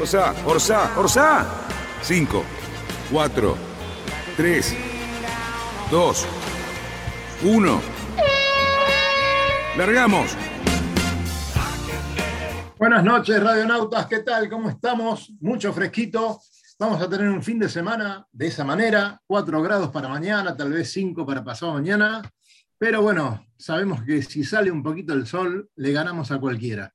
Orsa, Orsa, Orsa. 5, 4, 3, 2, 1. Largamos. Buenas noches, radionautas. ¿Qué tal? ¿Cómo estamos? Mucho fresquito. Vamos a tener un fin de semana de esa manera. 4 grados para mañana, tal vez 5 para pasado mañana. Pero bueno, sabemos que si sale un poquito el sol, le ganamos a cualquiera.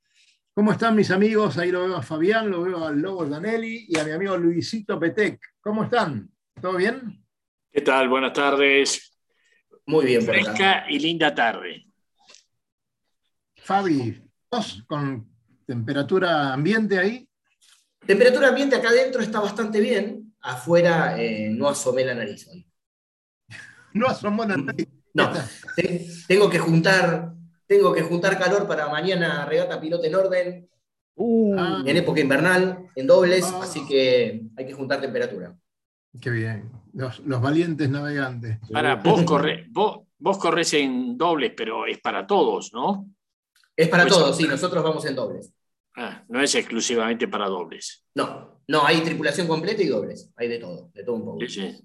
¿Cómo están mis amigos? Ahí lo veo a Fabián, lo veo al Lobo Danelli y a mi amigo Luisito Petec. ¿Cómo están? ¿Todo bien? ¿Qué tal? Buenas tardes. Muy bien. Fresca y linda tarde. Fabi, ¿vos con temperatura ambiente ahí? Temperatura ambiente acá adentro está bastante bien. Afuera eh, no asomé la nariz hoy. No asomó la nariz. No, te- tengo que juntar, tengo que juntar calor para mañana regata piloto en orden, Ah, en época invernal, en dobles, Ah. así que hay que juntar temperatura. qué bien. Los, los valientes navegantes. Ahora, vos, corre, vos, vos corres en dobles, pero es para todos, ¿no? Es para Pues- todos, sí, nosotros vamos en dobles. Ah, no es exclusivamente para dobles. No, no, hay tripulación completa y dobles, hay de todo, de todo un poco. Sí, sí.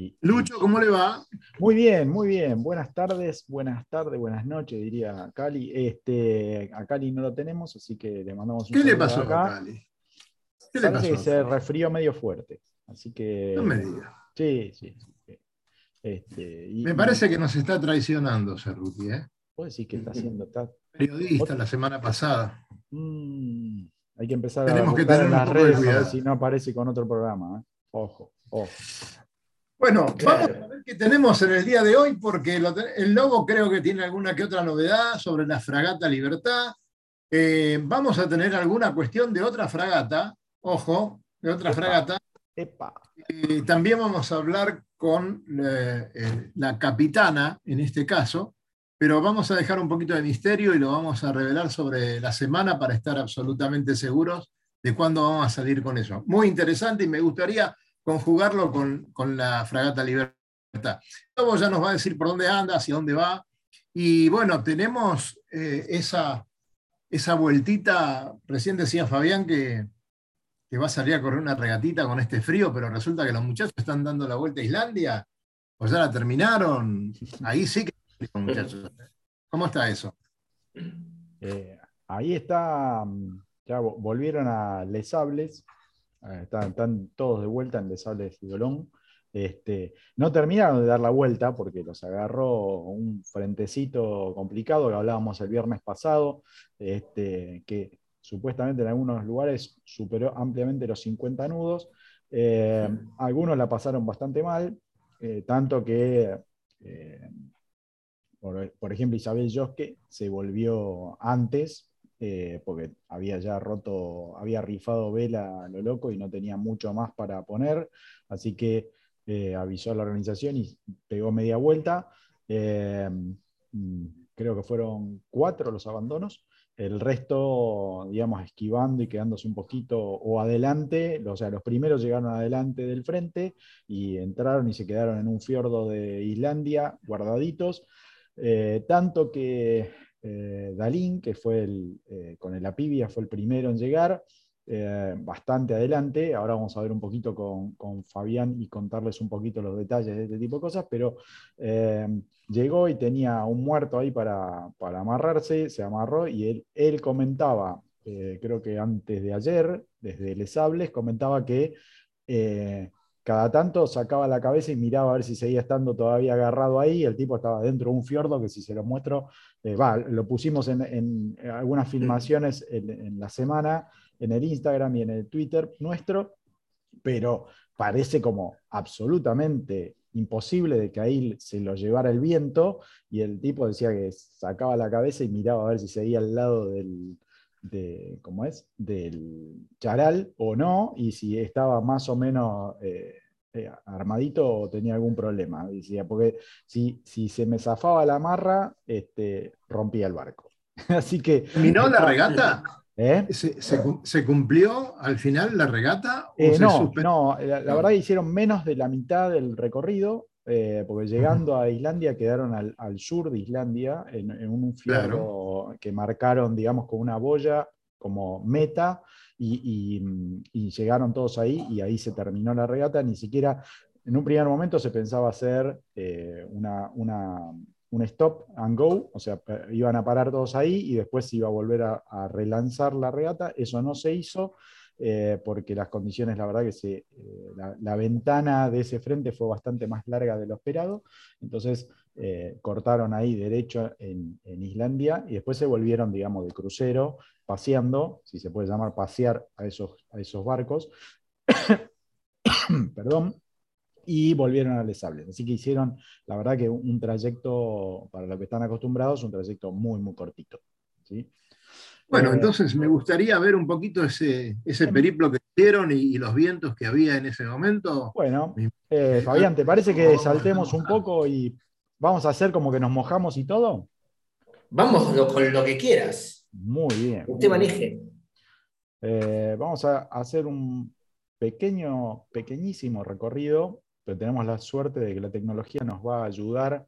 Y- Lucho, ¿cómo le va? Muy bien, muy bien. Buenas tardes, buenas tardes, buenas noches, diría Cali. Este, a Cali no lo tenemos, así que le mandamos un ¿Qué le saludo pasó acá. a Cali? ¿Qué le Parece pasó? que se resfrió medio fuerte. Así que. No me. Sí, sí. Este, y- Me parece que nos está traicionando Cerruti, ¿eh? ¿Puedo decir que está haciendo? Está, Periodista la semana pasada. Mm, hay que empezar Tenemos a que tener en las redes a ver cuidado. si no aparece con otro programa. ¿eh? Ojo, ojo. Bueno, Claro. vamos a ver qué tenemos en el día de hoy, porque lo el Lobo creo que tiene alguna que otra novedad sobre la fragata Libertad. Eh, vamos a tener alguna cuestión de otra fragata, ojo, de otra Epa. fragata. Epa. Eh, también vamos a hablar con eh, la capitana, en este caso, pero vamos a dejar un poquito de misterio y lo vamos a revelar sobre la semana para estar absolutamente seguros de cuándo vamos a salir con eso. Muy interesante y me gustaría conjugarlo con, con la fragata Libertad. Luego ya nos va a decir por dónde anda, hacia dónde va. Y bueno, tenemos eh, esa, esa vueltita, recién decía Fabián que, que va a salir a correr una regatita con este frío, pero resulta que los muchachos están dando la vuelta a Islandia, o ya la terminaron. Ahí sí que muchachos. ¿Cómo está eso? Eh, ahí está, mm, ya vo- volvieron a Les Sables, eh, están, están todos de vuelta en Les Sables y Dolón. Este, no terminaron de dar la vuelta porque los agarró un frentecito complicado que hablábamos el viernes pasado, este, que supuestamente en algunos lugares superó ampliamente los 50 nudos. Eh, algunos la pasaron bastante mal, eh, tanto que eh, por, por ejemplo, Isabel Josque se volvió antes, eh, porque había ya roto, había rifado vela a lo loco y no tenía mucho más para poner, así que eh, avisó a la organización y pegó media vuelta. Eh, mm, creo que fueron cuatro los abandonos. El resto, digamos, esquivando y quedándose un poquito o adelante, o sea, los primeros llegaron adelante del frente y entraron y se quedaron en un fiordo de Islandia, guardaditos. Tanto que eh, Dalín, que fue el, eh, con el Apivia, fue el primero en llegar, eh, bastante adelante. Ahora vamos a ver un poquito con, con Fabián y contarles un poquito los detalles de este tipo de cosas, pero llegó y tenía un muerto ahí para, para amarrarse, se amarró y él, él comentaba, creo que antes de ayer, desde Les Sables, comentaba que cada tanto sacaba la cabeza y miraba a ver si seguía estando todavía agarrado ahí. El tipo estaba dentro de un fiordo que si se lo muestro, eh, va, lo pusimos en, en algunas filmaciones en, en la semana, en el Instagram y en el Twitter nuestro, pero parece como absolutamente imposible de que ahí se lo llevara el viento y el tipo decía que sacaba la cabeza y miraba a ver si seguía al lado del, de, ¿cómo es? del charal o no, y si estaba más o menos eh, eh, armadito o tenía algún problema. Decía, porque si, si se me zafaba la marra, este, rompía el barco. Así que. ¿Terminó la regata? ¿Eh? ¿Se, se, se cumplió al final la regata? o se no, no, la, la verdad hicieron menos de la mitad del recorrido, eh, porque llegando a Islandia quedaron al, al sur de Islandia, en, en un fiordo que marcaron, digamos, con una boya como meta, y, y, y llegaron todos ahí, y ahí se terminó la regata. Ni siquiera, en un primer momento se pensaba hacer eh, una, una- un stop and go, o sea, iban a parar todos ahí y después se iba a volver a, a relanzar la regata. Eso no se hizo eh, porque las condiciones, la verdad que eh, la, ventana de ese frente fue bastante más larga de lo esperado, entonces eh, cortaron ahí derecho en, en Islandia y después se volvieron, digamos, de crucero, paseando, si se puede llamar pasear a esos, a esos barcos, perdón, y volvieron a Les Sables. Así que hicieron, la verdad que un, un trayecto, para lo que están acostumbrados, un trayecto muy, muy cortito. ¿sí? Bueno, Eh, entonces me gustaría ver un poquito ese, ese periplo que hicieron y, y los vientos que había en ese momento. Bueno, eh, Fabián, ¿te parece que saltemos un poco y vamos a hacer como que nos mojamos y todo? Vamos lo- con lo que quieras. Muy bien. Usted maneje. Eh, vamos a hacer un pequeño, pequeñísimo recorrido, pero tenemos la suerte de que la tecnología nos va a ayudar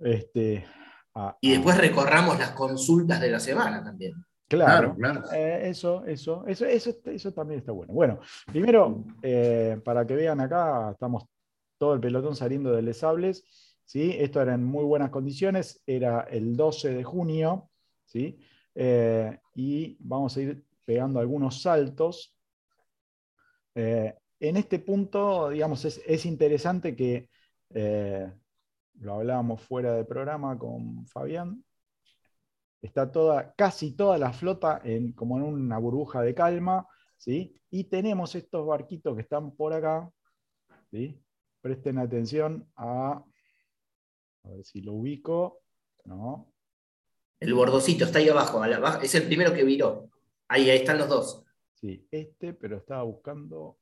este, a, Y después recorramos las consultas de la semana también. Claro, Claro, claro. Eh, eso, eso, eso, eso, eso también está bueno. Bueno, primero, eh, para que vean acá, estamos todo el pelotón saliendo de Les Sables, ¿sí? Esto era en muy buenas condiciones, era el 12 de junio, ¿sí? Eh, y vamos a ir pegando algunos saltos. Eh, en este punto, digamos, es, es interesante que, eh, lo hablábamos fuera de programa con Fabián, está toda, casi toda la flota en, como en una burbuja de calma, ¿sí? Y tenemos estos barquitos que están por acá, ¿sí? Presten atención a, a ver si lo ubico, ¿no? El bordocito está ahí abajo. es el primero que viró. Ahí, ahí están los dos. Sí, este, pero estaba buscando,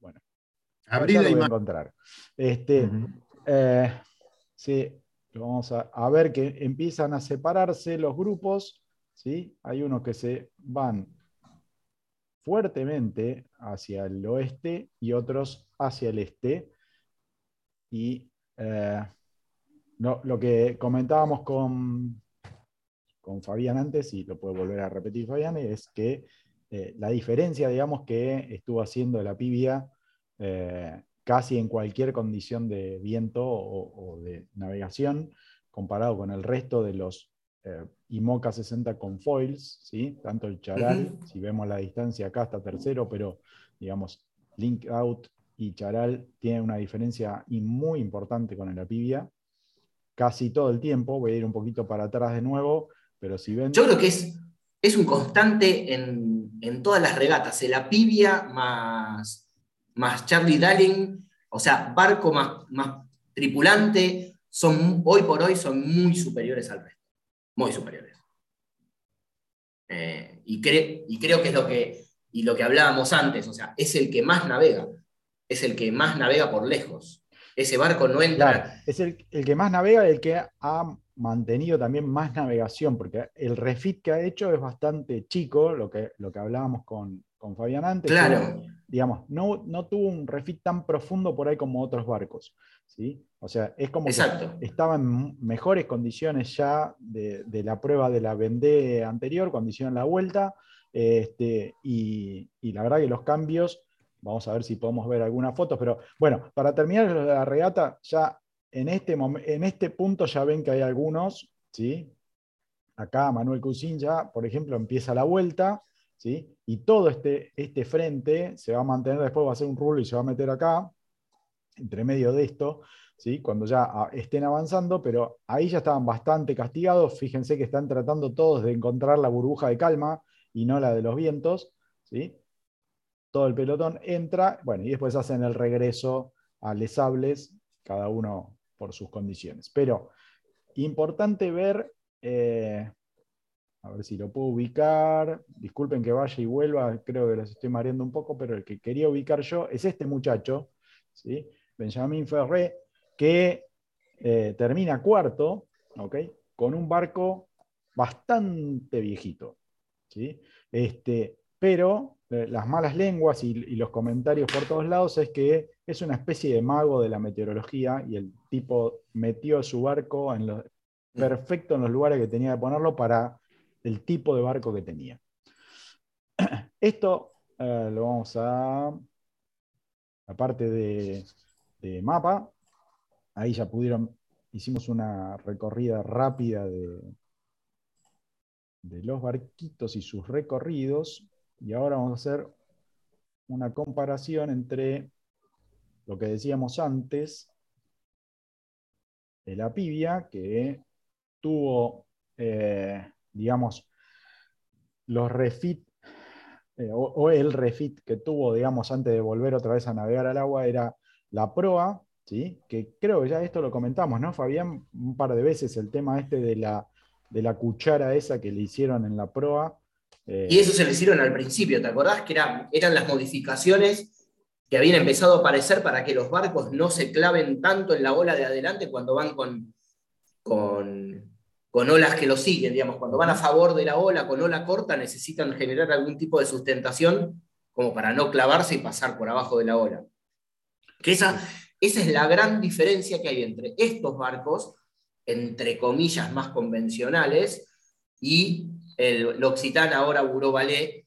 bueno, Ya la imagen. encontrar. Este, Eh, sí, lo vamos a, a ver que empiezan a separarse los grupos, ¿sí? Hay unos que se van fuertemente hacia el oeste y otros hacia el este. Y eh, lo, lo que comentábamos con, con Fabián antes, y lo puede volver a repetir Fabián, es que eh, la diferencia, digamos, que estuvo haciendo la pibia eh, casi en cualquier condición de viento o, o de navegación, comparado con el resto de los eh, IMOCA 60 con foils, ¿sí? tanto el Charal, si vemos la distancia acá está tercero, pero digamos, Link Out y Charal tienen una diferencia muy importante con el Apivia, casi todo el tiempo, voy a ir un poquito para atrás de nuevo, pero si ven... Yo creo que es, es un constante en, en todas las regatas. El Apivia más, más Charlie Darling, o sea, barco más, más tripulante, son, hoy por hoy son muy superiores al resto. Muy superiores. Eh, y, y creo que es lo que, y lo que hablábamos antes, o sea, es el que más navega, es el que más navega por lejos. Ese barco no entra. Es el, el que más navega el que ha mantenido también más navegación, porque el refit que ha hecho es bastante chico, lo que, lo que hablábamos con, con Fabián antes. que, Claro, digamos, no, no tuvo un refit tan profundo por ahí como otros barcos. ¿sí? O sea, es como exacto. que estaba en mejores condiciones ya de, de la prueba de la Vendée anterior, cuando hicieron la vuelta, este, y, y la verdad que los cambios, vamos a ver si podemos ver alguna foto, pero bueno, para terminar la regata, ya en este, en este punto ya ven que hay algunos, ¿sí? Acá Manuel Cousin ya, por ejemplo, empieza la vuelta, ¿sí? Y todo este, este frente se va a mantener, después va a hacer un rulo y se va a meter acá, entre medio de esto, ¿sí? cuando ya ah, estén avanzando, pero ahí ya estaban bastante castigados. Fíjense que están tratando todos de encontrar la burbuja de calma y no la de los vientos. ¿sí? Todo el pelotón entra, bueno, y después hacen el regreso a Les Sables, cada uno por sus condiciones. Pero importante ver eh, a ver si lo puedo ubicar. Disculpen que vaya y vuelva, creo que los estoy mareando un poco, pero el que quería ubicar yo es este muchacho, ¿sí? Benjamin Ferré, que eh, termina cuarto, ¿ok? Con un barco bastante viejito, ¿sí? Este, pero eh, las malas lenguas y, y, los comentarios por todos lados es que es una especie de mago de la meteorología y el tipo metió su barco en los, perfecto en los lugares que tenía que ponerlo para el tipo de barco que tenía. Esto eh, lo vamos a, aparte de, de, mapa, ahí ya pudieron, hicimos una recorrida rápida de, de los barquitos y sus recorridos, y ahora vamos a hacer una comparación entre lo que decíamos antes de la pibia, que tuvo eh, digamos, los refit, eh, o, el refit que tuvo, digamos, antes de volver otra vez a navegar al agua, era la proa, ¿sí? que creo que ya esto lo comentamos, ¿no, Fabián? Un par de veces el tema este de la, de la cuchara esa que le hicieron en la proa. Eh, y eso se le hicieron al principio, ¿te acordás? Que eran, eran las modificaciones que habían empezado a aparecer para que los barcos no se claven tanto en la ola de adelante cuando van con, con olas que lo siguen, digamos, cuando van a favor de la ola, con ola corta, necesitan generar algún tipo de sustentación como para no clavarse y pasar por abajo de la ola. Que esa, esa es la gran diferencia que hay entre estos barcos, entre comillas, más convencionales, y el, Occitan ahora Buró Ballet,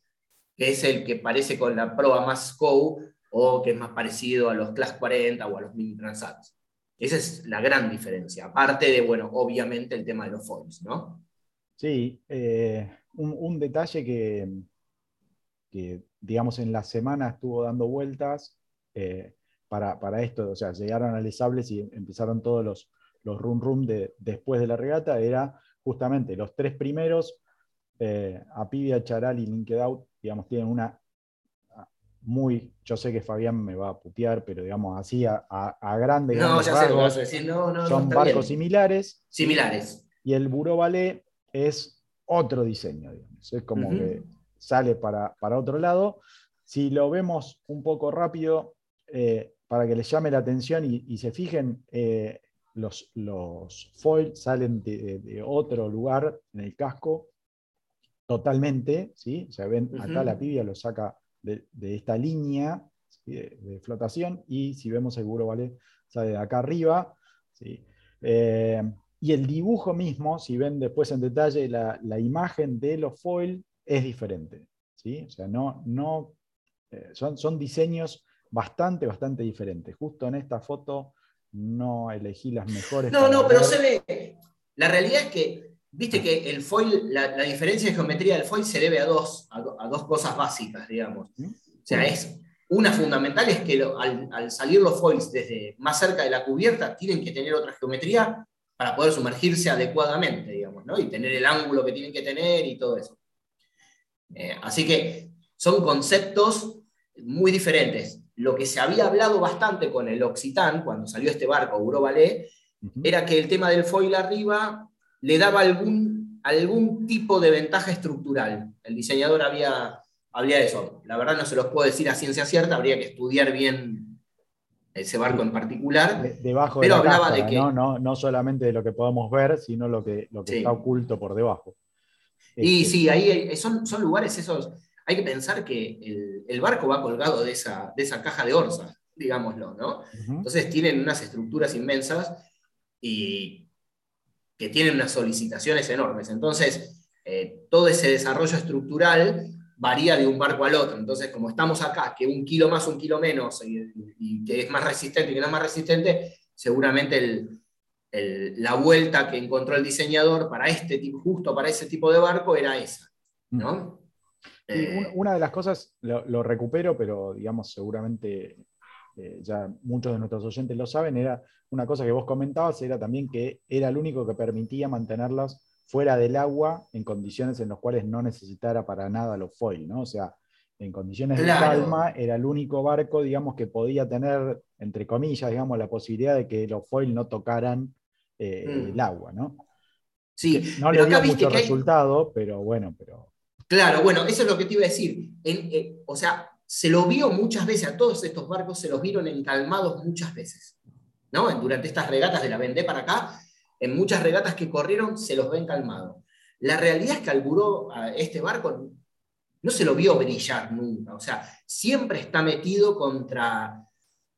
que es el que parece con la proa más SCO o que es más parecido a los Class 40 o a los Mini Transats. Esa es la gran diferencia, aparte de, bueno, obviamente el tema de los foils, ¿no? Sí, eh, un, detalle que, digamos, en la semana estuvo dando vueltas eh, para, esto, o sea, llegaron a Les y empezaron todos los, los rum rum de, después de la regata, era justamente los tres primeros, eh, Apivia, Charal y Linked Out, digamos, tienen una muy, yo sé que Fabián me va a putear, pero digamos así a, a, grandes, no, ya sé a decir. No, no, son barcos similares. Similares. Y el Buró Ballet es otro diseño, digamos. Es como que sale para, para, otro lado. Si lo vemos un poco rápido, eh, para que les llame la atención y, se fijen, eh, los, los foils salen de, otro lugar en el casco totalmente, ¿sí? O sea, ven, acá la pibia lo saca de, esta línea de, flotación y si vemos burro ¿vale? sale de acá arriba. Eh, y el dibujo mismo, si ven después en detalle, la, imagen de los foil es diferente. ¿sí? O sea, no, no, eh, son, son diseños bastante, bastante diferentes. Justo en esta foto no elegí las mejores. No, no, pero se ve. La realidad es que Viste que el foil, la, diferencia de geometría del foil se debe a dos, a, dos cosas básicas, digamos. O sea, es, una fundamental es que al, salir los foils desde más cerca de la cubierta, tienen que tener otra geometría para poder sumergirse adecuadamente, digamos, ¿no? Y tener el ángulo que tienen que tener y todo eso. Eh, así que son conceptos muy diferentes. Lo que se había hablado bastante con el Occitan, cuando salió este barco, Euro Ballet, era que el tema del foil arriba le daba algún, algún tipo de ventaja estructural. El diseñador había, había eso. La verdad no se los puedo decir a ciencia cierta, habría que estudiar bien ese barco en particular. debajo pero de hablaba de que... ¿no? No, no solamente de lo que podemos ver, sino lo que, lo que está oculto por debajo. Y este, sí, ahí son, son lugares esos. Hay que pensar que el, barco va colgado de esa, de esa caja de orza, digámoslo, ¿no? Entonces tienen unas estructuras inmensas y que tienen unas solicitaciones enormes. Entonces, eh, todo ese desarrollo estructural varía de un barco al otro. Entonces, como estamos acá, que un kilo más, un kilo menos, y, que es más resistente y que no es más resistente, seguramente la vuelta que encontró el diseñador para este tipo, justo para ese tipo de barco, era esa. ¿no? Eh, una de las cosas, lo, recupero, pero digamos, seguramente eh, ya muchos de nuestros oyentes lo saben, era una cosa que vos comentabas, era también que era el único que permitía mantenerlas fuera del agua en condiciones en las cuales no necesitara para nada los foil, ¿no? O sea, en condiciones de calma era el único barco, digamos, que podía tener, entre comillas, digamos, la posibilidad de que los foil no tocaran eh, mm. el agua, ¿no? Sí, No le dio mucho hay- resultado, pero bueno, pero. Claro, bueno, eso es lo que te iba a decir. En- eh, o sea, se lo vio muchas veces, a todos estos barcos se los vieron encalmados muchas veces. ¿no? Durante estas regatas de la Vendée para acá, en muchas regatas que corrieron se los ven calmados. La realidad es que al buró, a este barco, no se lo vio brillar nunca. O sea, siempre está metido contra,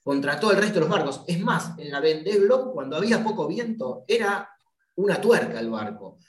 contra todo el resto de los barcos. Es más, en la Vendée Globe, cuando había poco viento, era una tuerca el barco.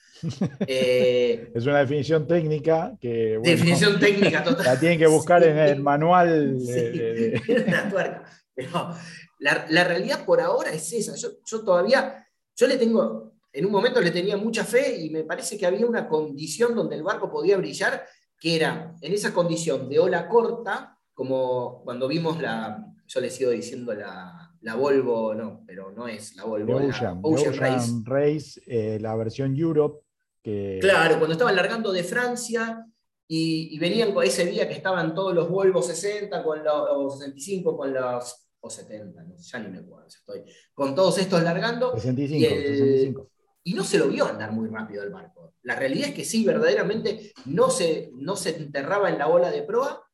Eh, Es una definición técnica que. bueno, definición técnica total. La tienen que buscar Sí. en el manual. Sí, de- una tuerca. Pero la, la realidad por ahora es esa. Yo, yo todavía, yo le tengo, en un momento le tenía mucha fe y me parece que había una condición donde el barco podía brillar, que era en esa condición de ola corta, como cuando vimos la, yo le sigo diciendo la, la Volvo, no, pero no es la Volvo, la Ocean, Ocean Ocean Race. Race, eh, la versión Europe. Que, Claro, cuando estaban largando de Francia y, y venían con ese día que estaban todos los Volvo 60, con los, o 65, con los. o 70, no ya ni me acuerdo, estoy. Con todos estos largando. 65, y el- 65. Y no se lo vio andar muy rápido el barco. La realidad es que sí, verdaderamente no se, no se enterraba en la ola de proa,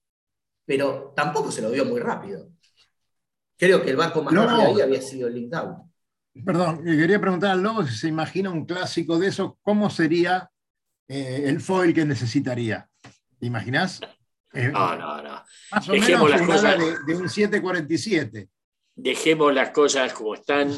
pero tampoco se lo vio muy rápido. Creo que el barco más No. rápido ahí había sido el Linked Out. Perdón, quería preguntar al Lobo si se imagina un clásico de eso, ¿cómo sería eh, el foil que necesitaría? ¿Te imaginás? Eh, No, no, no. Más o dejemos menos las cosas- de, de un 747. Dejemos las cosas como están.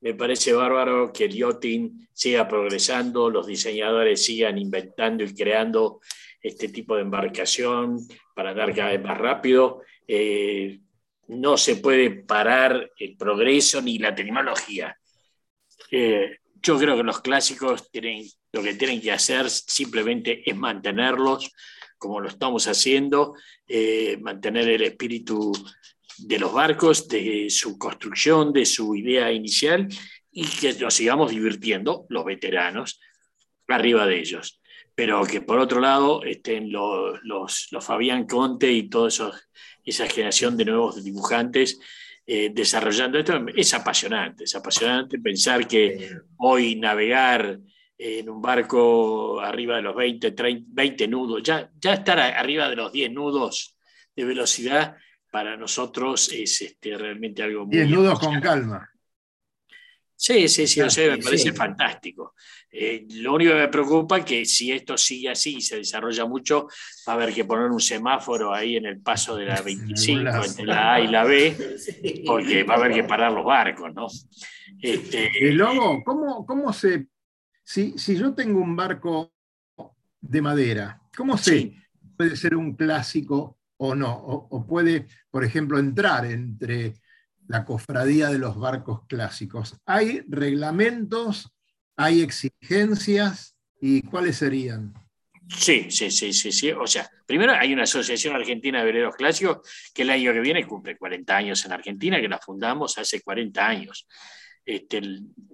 Me parece bárbaro que el yachting siga progresando, los diseñadores sigan inventando y creando este tipo de embarcación para andar cada vez más rápido. Eh, no se puede parar el progreso ni la tecnología. Eh, yo creo que los clásicos tienen, lo que tienen que hacer simplemente es mantenerlos como lo estamos haciendo, eh, mantener el espíritu de los barcos, de su construcción, de su idea inicial y que nos sigamos divirtiendo los veteranos arriba de ellos. Pero que por otro lado estén los, los, los Fabián Conte y toda esa generación de nuevos dibujantes eh, desarrollando esto. Es apasionante, es apasionante pensar que hoy navegar en un barco arriba de los 20, 30, 20 nudos, ya, ya estar arriba de los 10 nudos de velocidad para nosotros es este, realmente algo muy... 10 nudos con calma. Sí, sí, sí, o sea, me parece sí. fantástico. Eh, lo único que me preocupa es que si esto sigue así y se desarrolla mucho, va a haber que poner un semáforo ahí en el paso de la 25 lado. entre la A y la B, porque va a haber que parar los barcos, ¿no? Este, El Lobo, ¿cómo, cómo se... Si, si yo tengo un barco de madera, ¿cómo sé Sí. puede ser un clásico o no? O, o puede, por ejemplo, entrar entre la cofradía de los barcos clásicos. ¿Hay reglamentos? ¿Hay exigencias? ¿Y cuáles serían? Sí, sí, sí, sí, sí. O sea, primero hay una Asociación Argentina de Veleros Clásicos que el año que viene cumple 40 años en Argentina, que la fundamos hace 40 años. Este,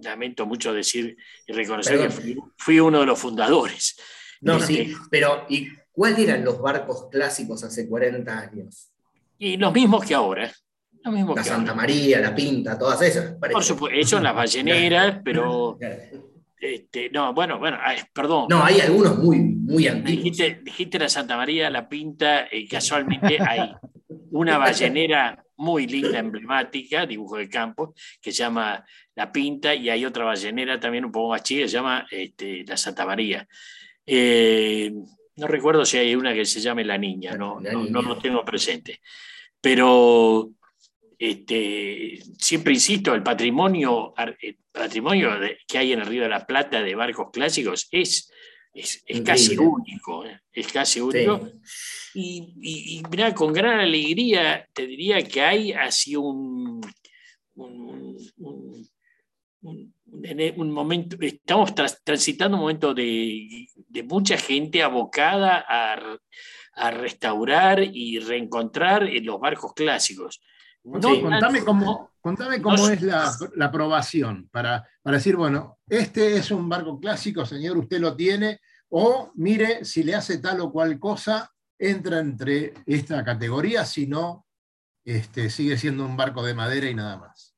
lamento mucho decir y reconocer Perdón. que fui, fui uno de los fundadores. No, Este, sí, pero ¿y cuáles eran los barcos clásicos hace 40 años? Y los mismos que ahora. Los mismos La que Santa ahora. María, la Pinta, todas esas. parece. Por supuesto, ellos las balleneras, pero este, no, bueno, bueno, ay, perdón. No, hay algunos muy, muy antiguos. Dijiste, dijiste la Santa María, la Pinta, eh, casualmente hay una ballenera muy linda, emblemática, dibujo de campo, que se llama La Pinta, y hay otra ballenera también un poco más chica, que se llama este, la Santa María. Eh, no recuerdo si hay una que se llame La Niña, no, La no, Niña. no lo tengo presente. Pero este, siempre insisto, el patrimonio, el patrimonio que hay en el Río de la Plata de barcos clásicos es, es, es casi único, ¿eh? es casi único. Y, y, y mirá, con gran alegría te diría que hay así un, un, un- un- un- un momento, estamos transitando un momento de, de mucha gente abocada a, a restaurar y reencontrar eh, los barcos clásicos. No Sí, contame tanto- cómo, contame cómo no- es la, la aprobación para, para decir, bueno, este es un barco clásico, señor, usted lo tiene, o mire, si le hace tal o cual cosa, entra entre esta categoría, si no, este, sigue siendo un barco de madera y nada más.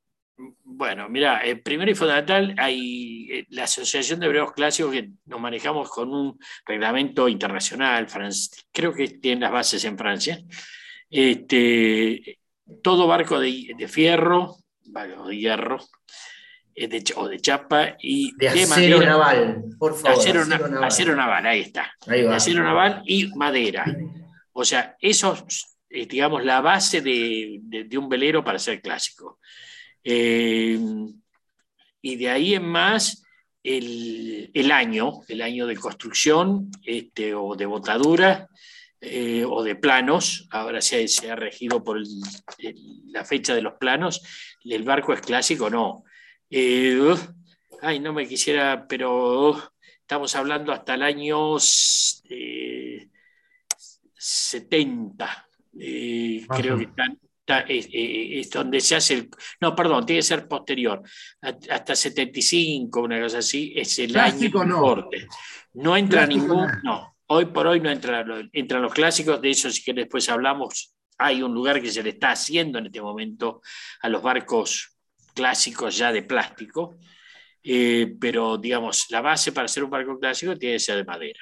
Bueno, mira, eh, primero y fundamental, hay eh, la Asociación de Hebreos Clásicos que nos manejamos con un reglamento internacional, creo que tiene las bases en Francia. Este, todo barco de, de fierro, de hierro, eh, de, o de chapa y de, acero naval, por favor. Acero, acero, naval. ahí está. de acero naval y madera. O sea, eso es, digamos, la base de, de, un velero para ser clásico. Eh, y de ahí en más, el, el, año, el año de construcción este, o de botadura eh, o de planos, ahora se, se ha regido por la fecha de los planos, el barco es clásico, no. Eh, ay, no me quisiera, pero estamos hablando hasta el año 70. Eh, eh, creo que es donde se hace el. No, perdón, tiene que ser posterior. Hasta 75, una cosa así, es el año no. corte. No entra ningún. No. Hoy por hoy no entran, entran los clásicos, de eso sí que después hablamos. Hay un lugar que se le está haciendo en este momento a los barcos clásicos ya de plástico, eh, pero digamos, la base para hacer un barco clásico tiene que ser de madera.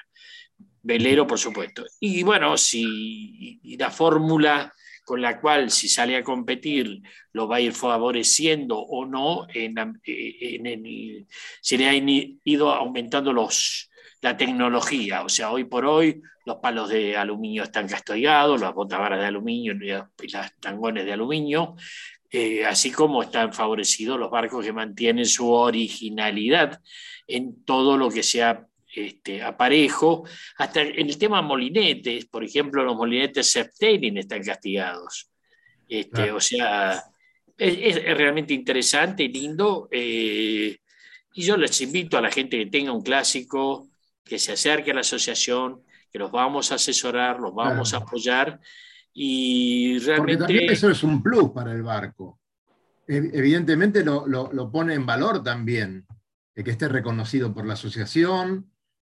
Velero, por supuesto. Y bueno, si la fórmula con la cual si sale a competir lo va a ir favoreciendo o no, en, en, se le ha ido aumentando los, la tecnología. O sea, hoy por hoy los palos de aluminio están castigados, las botavaras de aluminio y las tangones de aluminio, eh, así como están favorecidos los barcos que mantienen su originalidad en todo lo que sea este, aparejo, hasta el tema molinetes, por ejemplo, los molinetes Septaining están castigados. Este, O sea, es, realmente interesante y lindo. Eh, y yo les invito a la gente que tenga un clásico, que se acerque a la asociación, que los vamos a asesorar, los vamos a apoyar y realmente... Porque también eso es un plus para el barco. Evidentemente lo, lo, pone en valor también, de que esté reconocido por la asociación.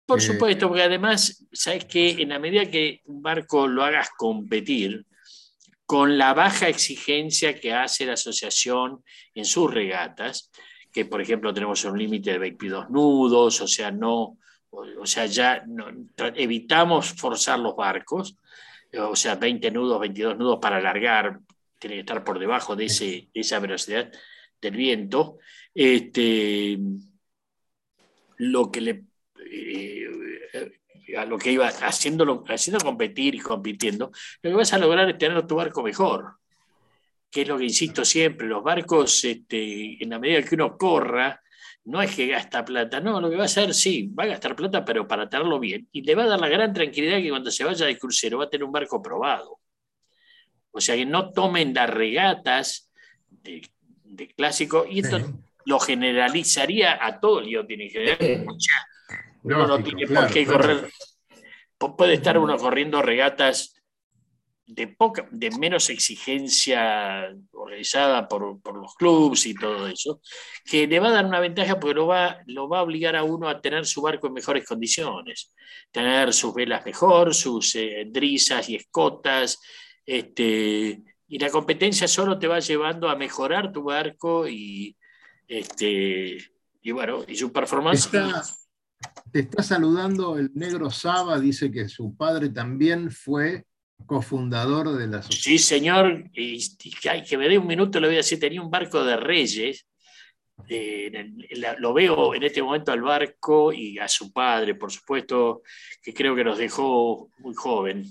Por eh, supuesto, porque además, sabes que en la medida que un barco lo hagas competir, con la baja exigencia que hace la asociación en sus regatas, que por ejemplo tenemos un límite de 22 nudos, o sea, no, o, sea, ya evitamos forzar los barcos, o sea, 20 nudos, 22 nudos para alargar, tiene que estar por debajo de, ese, esa velocidad del viento. Este, lo que le eh, a lo que iba haciéndolo, haciendo competir y compitiendo, lo que vas a lograr es tener tu barco mejor, que es lo que insisto siempre, los barcos, este, en la medida que uno corra, no es que gasta plata, no, lo que va a hacer, sí, va a gastar plata, pero para tenerlo bien. Y le va a dar la gran tranquilidad que cuando se vaya de crucero va a tener un barco probado. O sea, que no tomen las regatas de, clásico, y esto lo generalizaría a todo el tiene que Uno no tiene por qué correr. Puede estar uno corriendo regatas de, poca, de menos exigencia organizada por, los clubes y todo eso, que le va a dar una ventaja porque lo va, lo va a obligar a uno a tener su barco en mejores condiciones, tener sus velas mejor, sus eh, drisas y escotas, este, y la competencia solo te va llevando a mejorar tu barco y, este, y bueno, y su performance. te está saludando el negro Saba, dice que su padre también fue cofundador de la sociedad. Sí, señor, y, que me dé un minuto, le voy a decir, tenía un barco de reyes, eh, lo veo en este momento al barco y a su padre, por supuesto, que creo que nos dejó muy joven,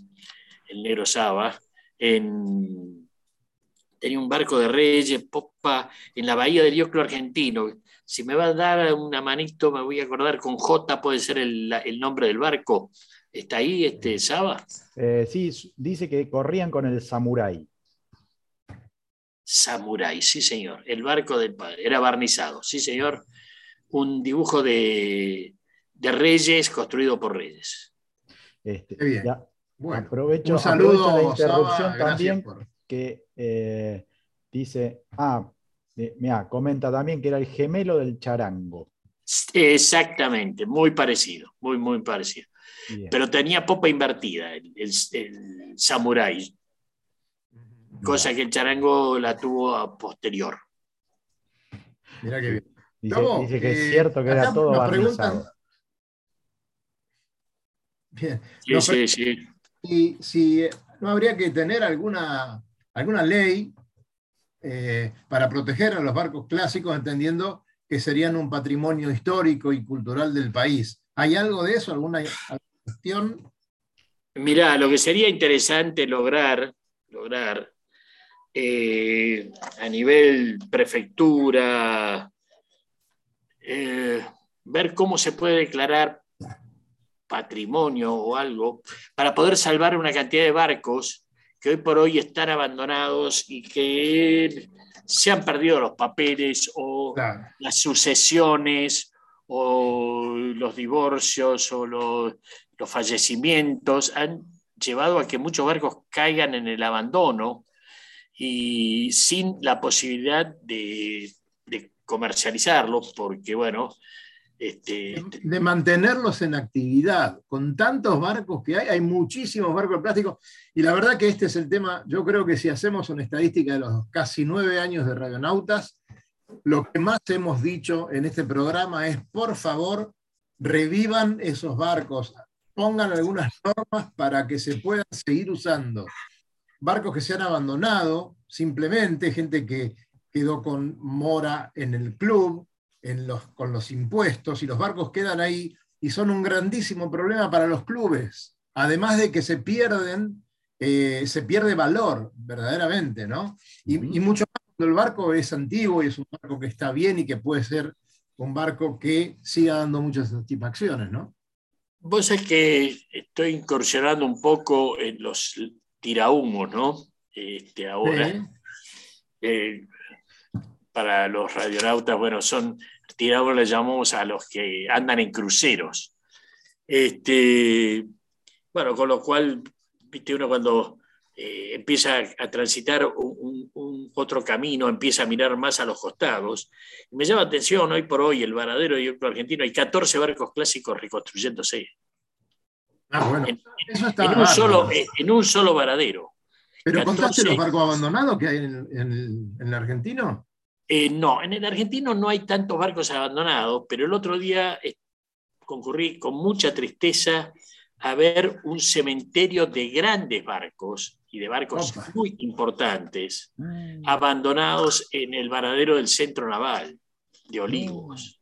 el negro Saba, en, tenía un barco de reyes, popa, en la bahía del Dioclo argentino. Si me va a dar una manito, me voy a acordar con J, puede ser el, el nombre del barco. ¿Está ahí este Saba? Eh, sí, dice que corrían con el Samurai. Samurai, sí señor. El barco del padre. Era barnizado, sí señor. Un dibujo de, reyes construido por reyes. Este, bien. aprovecho, un saludo, la interrupción también que eh, dice, ah, eh, mira, comenta también que era el gemelo del charango. Exactamente, muy parecido, muy, muy parecido. Pero tenía popa invertida, el, el, samurai. Cosa que el charango la tuvo a posterior. Mirá qué bien. Dice, que eh, es cierto que era todo nos preguntan- barnizado. Bien. Sí, Nos sí, sí. si, si, eh, no habría que tener alguna, alguna ley eh, para proteger a los barcos clásicos, entendiendo que serían un patrimonio histórico y cultural del país. ¿Hay algo de eso? ¿Alguna alguna cuestión? Mirá, lo que sería interesante lograr, lograr eh, a nivel prefectura, eh, ver cómo se puede declarar patrimonio o algo para poder salvar una cantidad de barcos que hoy por hoy están abandonados y que se han perdido los papeles o Claro. las sucesiones o los divorcios o los, los fallecimientos han llevado a que muchos barcos caigan en el abandono y sin la posibilidad de, comercializarlos, porque bueno, este, de mantenerlos en actividad. Con tantos barcos que hay, hay muchísimos barcos de plástico. Y la verdad que este es el tema, yo creo que si hacemos una estadística de los casi nueve años de Radionautas, lo que más hemos dicho en este programa es, por favor, revivan esos barcos, pongan algunas normas para que se puedan seguir usando. Barcos que se han abandonado, simplemente gente que quedó con mora en el club, en los, con los impuestos, y los barcos quedan ahí y son un grandísimo problema para los clubes. Además de que se pierden, eh, se pierde valor verdaderamente, ¿no? Y, mucho más cuando el barco es antiguo y es un barco que está bien y que puede ser un barco que siga dando muchas satisfacciones, ¿no? Vos sabés que estoy incursionando un poco en los tirahumos, ¿no? Este, ahora, eh, para los radionautas, bueno, son tirahumos, les llamamos a los que andan en cruceros. Este, bueno, con lo cual, viste, uno cuando eh, empieza a transitar un otro camino, empieza a mirar más a los costados. Y me llama la atención, hoy por hoy, el varadero y argentino, hay 14 barcos clásicos reconstruyéndose. Ah, bueno. En- Eso está en un, solo, en un solo varadero. ¿Pero 14. contaste los barcos abandonados que hay en, en el, en el argentino? Eh, no, en el argentino no hay tantos barcos abandonados, pero el otro día eh, concurrí con mucha tristeza a ver un cementerio de grandes barcos y de barcos Opa. muy importantes Mm. abandonados en el varadero del centro naval de Olivos.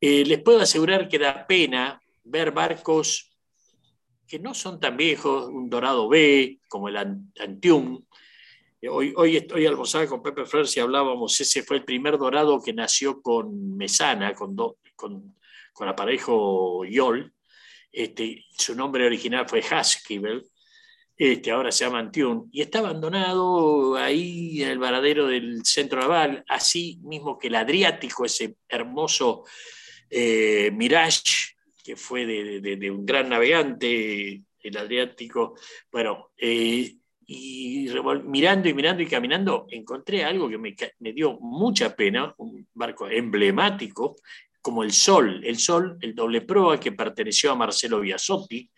Eh, les puedo asegurar que da pena ver barcos que no son tan viejos, un Dorado B, como el An- Antium. Eh, Hoy, hoy estoy almorzando con Pepe Flores y hablábamos, ese fue el primer Dorado que nació con Mesana, con, do- con, con aparejo Yol. Este, su nombre original fue Haskell, este, ahora se llama Antium, y está abandonado ahí en el varadero del centro naval, así mismo que el Adriático, ese hermoso eh, Mirage, que fue de, de- de un gran navegante, el Adriático. Bueno, eh, y mirando y mirando y caminando, encontré algo que me, me dio mucha pena, un barco emblemático, como el Sol, el Sol, el doble proa que perteneció a Marcelo Biasotti,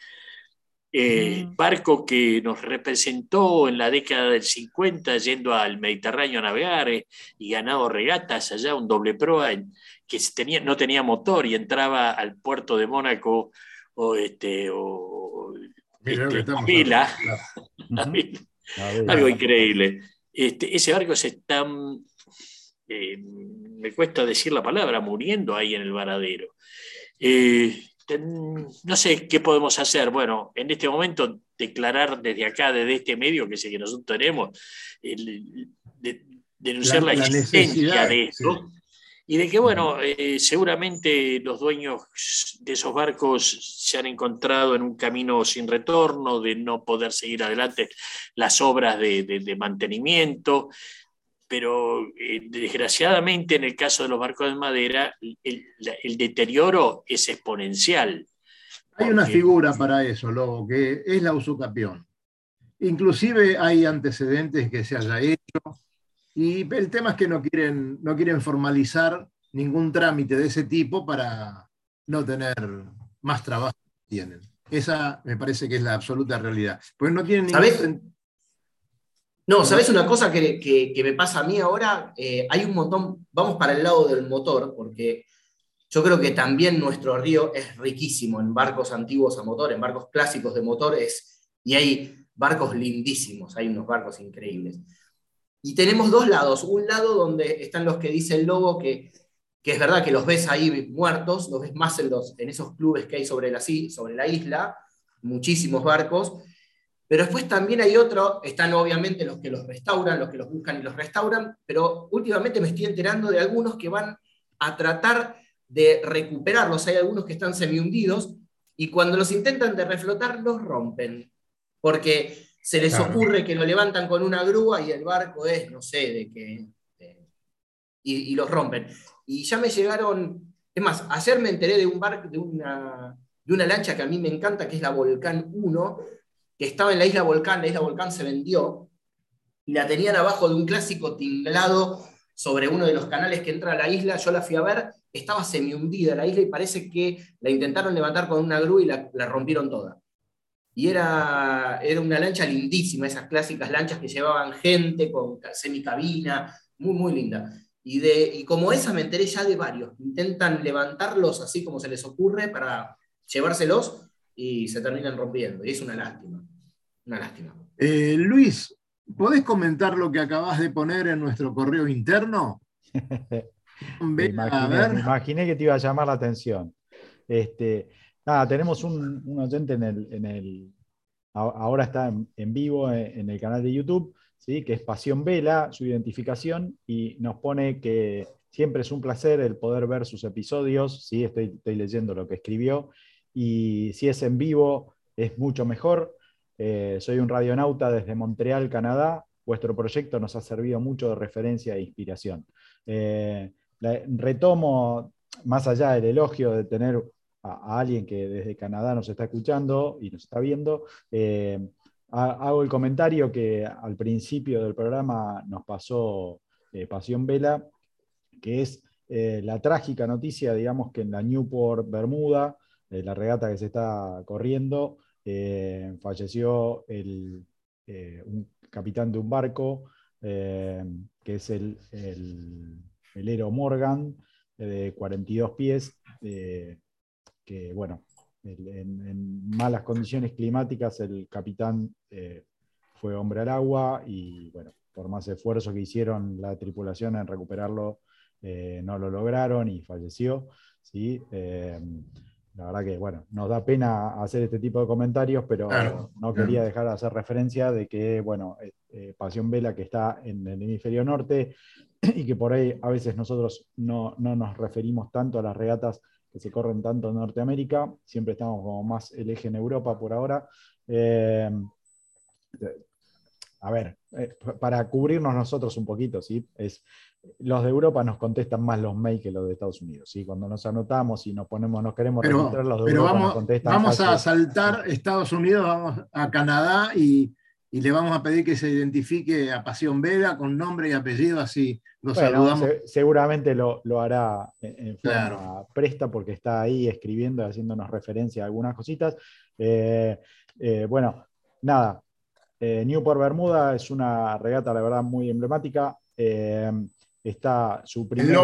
eh, Mm. barco que nos representó en la década del 50 yendo al Mediterráneo a navegar eh, y ganado regatas allá, un doble proa en- que tenía, no tenía motor y entraba al puerto de Mónaco o, este, o Mira este, estamos Vela. hablando, claro. Ujú. A ver. algo increíble. Este, ese barco se está, eh, me cuesta decir la palabra, muriendo ahí en el varadero. Eh, ten- no sé qué podemos hacer. Bueno, en este momento declarar desde acá, desde este medio que sé que nosotros tenemos, el- de- denunciar la, La- la existencia de esto. Y de que, bueno, eh, seguramente los dueños de esos barcos se han encontrado en un camino sin retorno, de no poder seguir adelante las obras de, de- de mantenimiento, pero eh, desgraciadamente en el caso de los barcos de madera, el, deterioro es exponencial. Hay una figura para eso, Lobo, que es la usucapión. Inclusive hay antecedentes que se haya hecho, y el tema es que no quieren, no quieren formalizar ningún trámite de ese tipo para no tener más trabajo que tienen. Esa me parece que es la absoluta realidad. Pues no tienen ningún No, ¿sabes una cosa que, que- que me pasa a mí ahora? Eh, hay un montón, vamos para el lado del motor, porque yo creo que también nuestro río es riquísimo en barcos antiguos a motor, en barcos clásicos de motores, y hay barcos lindísimos, hay unos barcos increíbles. Y tenemos dos lados, un lado donde están los que dice el lobo que, que es verdad que los ves ahí muertos, los ves más en, los, en esos clubes que hay sobre la, sobre la isla, muchísimos barcos, pero después también hay otro, están obviamente los que los restauran, los que los buscan y los restauran, pero últimamente me estoy enterando de algunos que van a tratar de recuperarlos. Hay algunos que están semi hundidos y cuando los intentan de reflotar los rompen, porque se les ocurre que lo levantan con una grúa y el barco es, no sé, de qué, y, los rompen. Y ya me llegaron, es más, ayer me enteré de un barco, de una, de una lancha que a mí me encanta, que es la Volcán 1, que estaba en la isla Volcán, la isla Volcán se vendió, y la tenían abajo de un clásico tinglado sobre uno de los canales que entra a la isla, yo la fui a ver, estaba semi hundida la isla y parece que la intentaron levantar con una grúa y la, rompieron toda. Y era, era una lancha lindísima, esas clásicas lanchas que llevaban gente con semicabina, muy, muy linda. Y, de, y como esa me enteré ya de varios, intentan levantarlos así como se les ocurre para llevárselos y se terminan rompiendo. Y es una lástima, una lástima. Eh, Luis, ¿podés comentar lo que acabas de poner en nuestro correo interno? me, imaginé, que te iba a llamar la atención. Este, nada, tenemos un, oyente en el, ahora está en, vivo en, el canal de YouTube, ¿sí? que es Pasión Vela, su identificación, y nos pone que siempre es un placer el poder ver sus episodios, ¿sí? estoy, estoy leyendo lo que escribió, y si es en vivo es mucho mejor. Eh, soy un radionauta desde Montreal, Canadá. Vuestro proyecto nos ha servido mucho de referencia e inspiración. Eh, retomo, más allá del elogio de tener a, alguien que desde Canadá nos está escuchando y nos está viendo, eh, hago el comentario que al principio del programa nos pasó Pasión Vela, que es la trágica noticia, digamos, que en la Newport Bermuda, la regata que se está corriendo, eh, falleció el, eh, un capitán de un barco, eh, que es el, el, Ero Morgan, de 42 pies, que bueno, en, malas condiciones climáticas el capitán fue hombre al agua y bueno, por más esfuerzo que hicieron la tripulación en recuperarlo, no lo lograron y falleció. ¿sí? La verdad que, bueno, nos da pena hacer este tipo de comentarios, pero no quería dejar de hacer referencia de que, bueno, eh, eh, Pasión Vela que está en el hemisferio norte y que por ahí a veces nosotros no, nos referimos tanto a las regatas que se corren tanto en Norteamérica, siempre estamos como más el eje en Europa por ahora. Eh, a ver, para cubrirnos nosotros un poquito, ¿sí? Es, los de Europa nos contestan más los mails que los de Estados Unidos. ¿sí? Cuando nos anotamos y nos ponemos, nos queremos pero, los de Europa vamos, nos contestan. Vamos a saltar Estados Unidos, vamos a Canadá y, le vamos a pedir que se identifique a Pasión Vega con nombre y apellido, así lo saludamos. seguramente lo, hará en forma presta porque está ahí escribiendo, haciéndonos referencia a algunas cositas. Eh, eh, bueno, nada. Eh, Newport Bermuda es una regata, la verdad, muy emblemática. Está su primera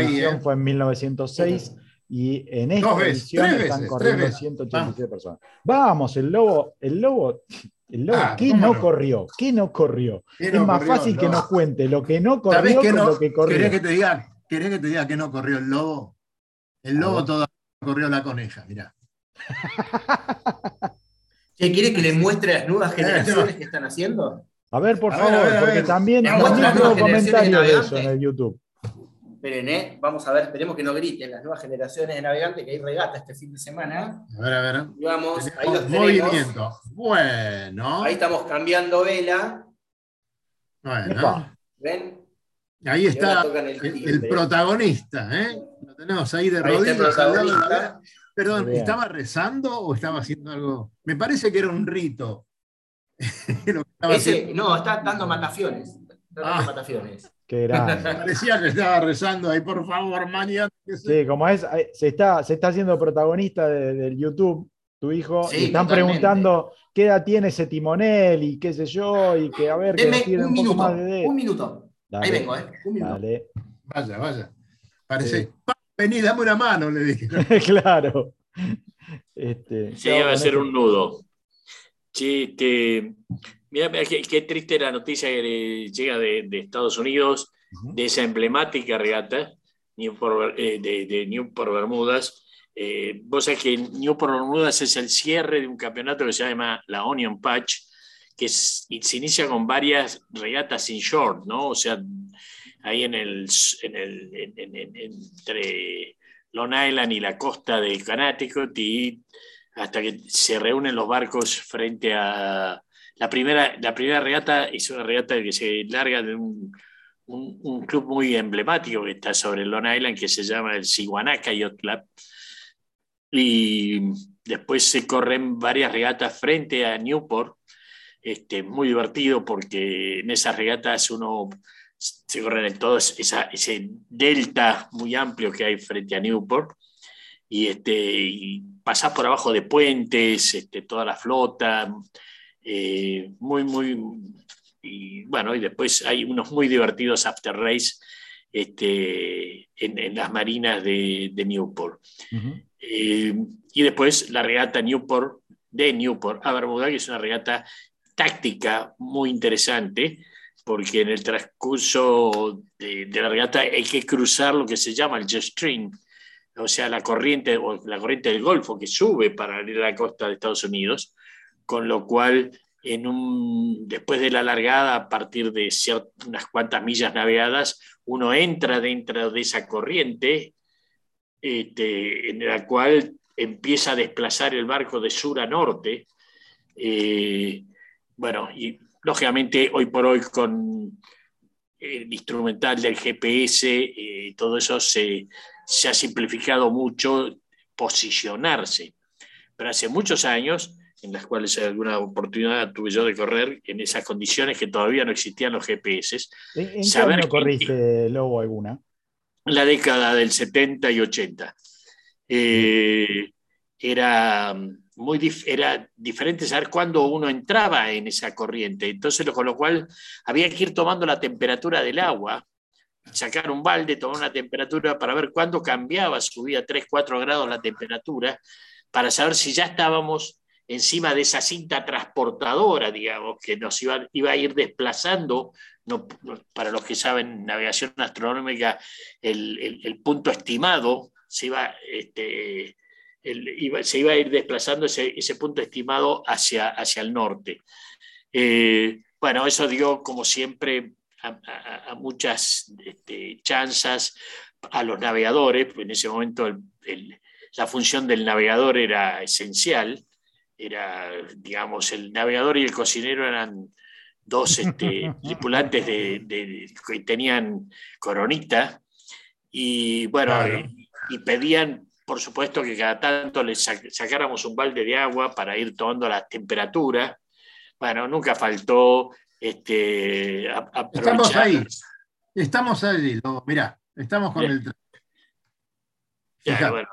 edición fue en 1906 y en esta edición están corriendo 187 personas. Vamos, el lobo, el lobo, el lobo, ah, ¿qué no, corrió? ¿Qué no corrió? es más fácil que nos cuente lo que no corrió que lo que corrió. ¿Querés que te diga, querés que te diga que no corrió el lobo? El lobo todavía corrió la coneja, mirá. ¿Qué quiere que le muestre las nuevas generaciones que están haciendo? A ver, por favor, porque también, también tengo comentarios de eso en el YouTube. Esperen, ¿eh? vamos a ver, esperemos que no griten las nuevas generaciones de navegantes, que hay regata este fin de semana. A ver, a ver. vamos, ahí los Movimiento. Bueno. Ahí estamos cambiando vela. Bueno. ¿Ven? Ahí está el, protagonista, ¿eh? Lo tenemos ahí de rodillas. Perdón, ¿estaba rezando o estaba haciendo algo? Me parece que era un rito. no, está dando mataciones. ah, mataciones. Qué Parecía que estaba rezando ahí, por favor, mañana. Sí, como es, se está, se está haciendo protagonista del YouTube, tu hijo, y están preguntando qué edad tiene ese timonel y qué sé yo, y que a ver, que un, minuto, un minuto. ahí vengo, ¿eh? Un minuto. Dale. Vaya, vaya. Parece, vení, dame una mano, le dije. claro. Este, Se iba a hacer un nudo. Sí, este, mira, qué, qué, triste la noticia que llega de, de Estados Unidos, uh -huh. de esa emblemática regata Newport, eh, de, de, Newport Bermudas. Eh, vos sabés que Newport Bermudas es el cierre de un campeonato que se llama la Onion Patch, que es, se inicia con varias regatas in short, ¿no? O sea, ahí en el, en el en, en, entre Long Island y la costa de Connecticut y hasta que se reúnen los barcos frente a la primera, la primera regata es una regata que se larga de un, un, un club muy emblemático que está sobre Long Island que se llama el Siguanaca Yacht Club. Y después se corren varias regatas frente a Newport. Este, muy divertido porque en esas regatas uno se corren en todo esa, ese delta muy amplio que hay frente a Newport y, este, y pasás por abajo de puentes, este, toda la flota, eh, muy, muy, y bueno, y después hay unos muy divertidos after race este, en, en, las marinas de, de Newport. Uh -huh. eh, y después la regata Newport, de Newport a Bermuda, que es una regata táctica muy interesante, porque en el transcurso de, de, la regata hay que cruzar lo que se llama el jet stream, o sea, la corriente, o la corriente del Golfo que sube para ir a la costa de Estados Unidos, con lo cual en un, después de la largada, a partir de unas cuantas millas navegadas, uno entra dentro de esa corriente este, en la cual empieza a desplazar el barco de sur a norte. Eh, bueno, y lógicamente hoy por hoy con el instrumental del GPS, eh, todo eso se, se, ha simplificado mucho posicionarse. Pero hace muchos años, en las cuales alguna oportunidad tuve yo de correr en esas condiciones que todavía no existían los GPS. ¿En, saber año corriste, Lobo, alguna? La década del 70 y 80. Eh, era muy dif era diferente saber cuándo uno entraba en esa corriente. Entonces, con lo cual había que ir tomando la temperatura del agua, sacar un balde, tomar una temperatura para ver cuándo cambiaba, subía 3, 4 grados la temperatura, para saber si ya estábamos encima de esa cinta transportadora, digamos, que nos iba, iba a ir desplazando. No, para los que saben navegación astronómica, el, el, punto estimado se iba, este, el, iba, se iba a ir desplazando ese, ese punto estimado hacia, hacia el norte. Eh, bueno, eso dio, como siempre, a, a, a muchas este, chanzas a los navegadores, en ese momento el, el, la función del navegador era esencial, era, digamos, el navegador y el cocinero eran dos este, tripulantes de, de, de, que tenían coronita, y bueno, claro. y, y pedían por supuesto que cada tanto les sacáramos un balde de agua para ir tomando la temperatura. Bueno, nunca faltó este, Estamos ahí, estamos ahí, no, mirá, estamos con Bien. el... Ya, bueno.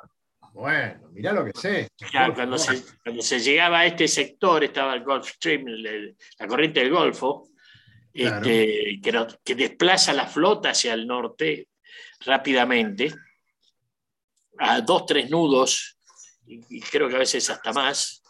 bueno, mirá lo que sé. Cuando, se, cuando, se, llegaba a este sector, estaba el Gulf Stream, el, la corriente del Golfo, claro. este, que, que desplaza la flota hacia el norte rápidamente a dos, tres nudos, y, y creo que a veces hasta más,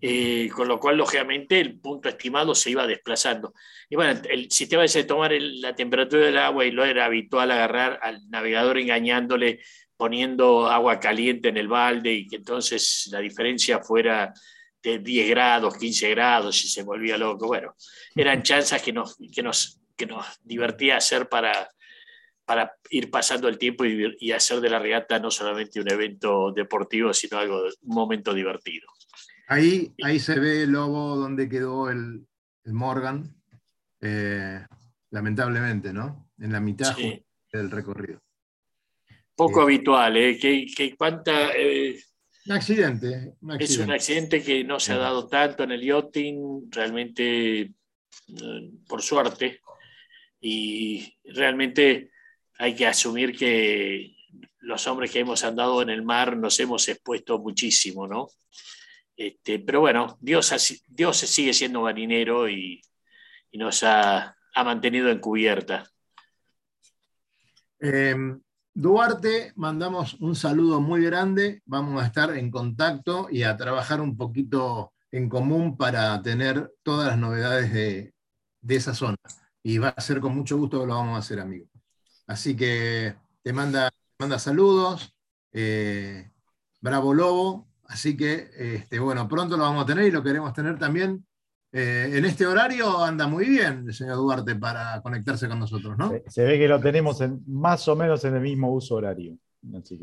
eh, con lo cual, lógicamente, el punto estimado se iba desplazando. Y bueno, el sistema ese de tomar el, la temperatura del agua y lo era habitual agarrar al navegador engañándole, poniendo agua caliente en el balde y que entonces la diferencia fuera de 10 grados, 15 grados y se volvía loco. Bueno, eran chanzas que nos, que nos, que nos divertía hacer para, para ir pasando el tiempo y, y, hacer de la regata no solamente un evento deportivo, sino algo, un momento divertido. Ahí, ahí se ve, Lobo, donde quedó el, el Morgan, eh, lamentablemente, ¿no? En la mitad sí. del recorrido. Poco eh, habitual, ¿eh? ¿Qué, qué cuánta, eh, un, accidente, un, accidente, Es un accidente que no se ha dado tanto en el yachting, realmente, por suerte, y realmente hay que asumir que los hombres que hemos andado en el mar nos hemos expuesto muchísimo, ¿no? Este, pero bueno, Dios, Dios sigue siendo marinero y, nos ha, mantenido en cubierta. Em, Duarte, mandamos un saludo muy grande. Vamos a estar en contacto y a trabajar un poquito en común para tener todas las novedades de, esa zona. Y va a ser con mucho gusto que lo vamos a hacer, amigo. Así que te manda, manda saludos. Eh, bravo Lobo. Así que, este, bueno, pronto lo vamos a tener y lo queremos tener también eh, en este horario anda muy bien el señor Duarte para conectarse con nosotros, ¿no? Se, ve que lo tenemos en, más o menos en el mismo uso horario.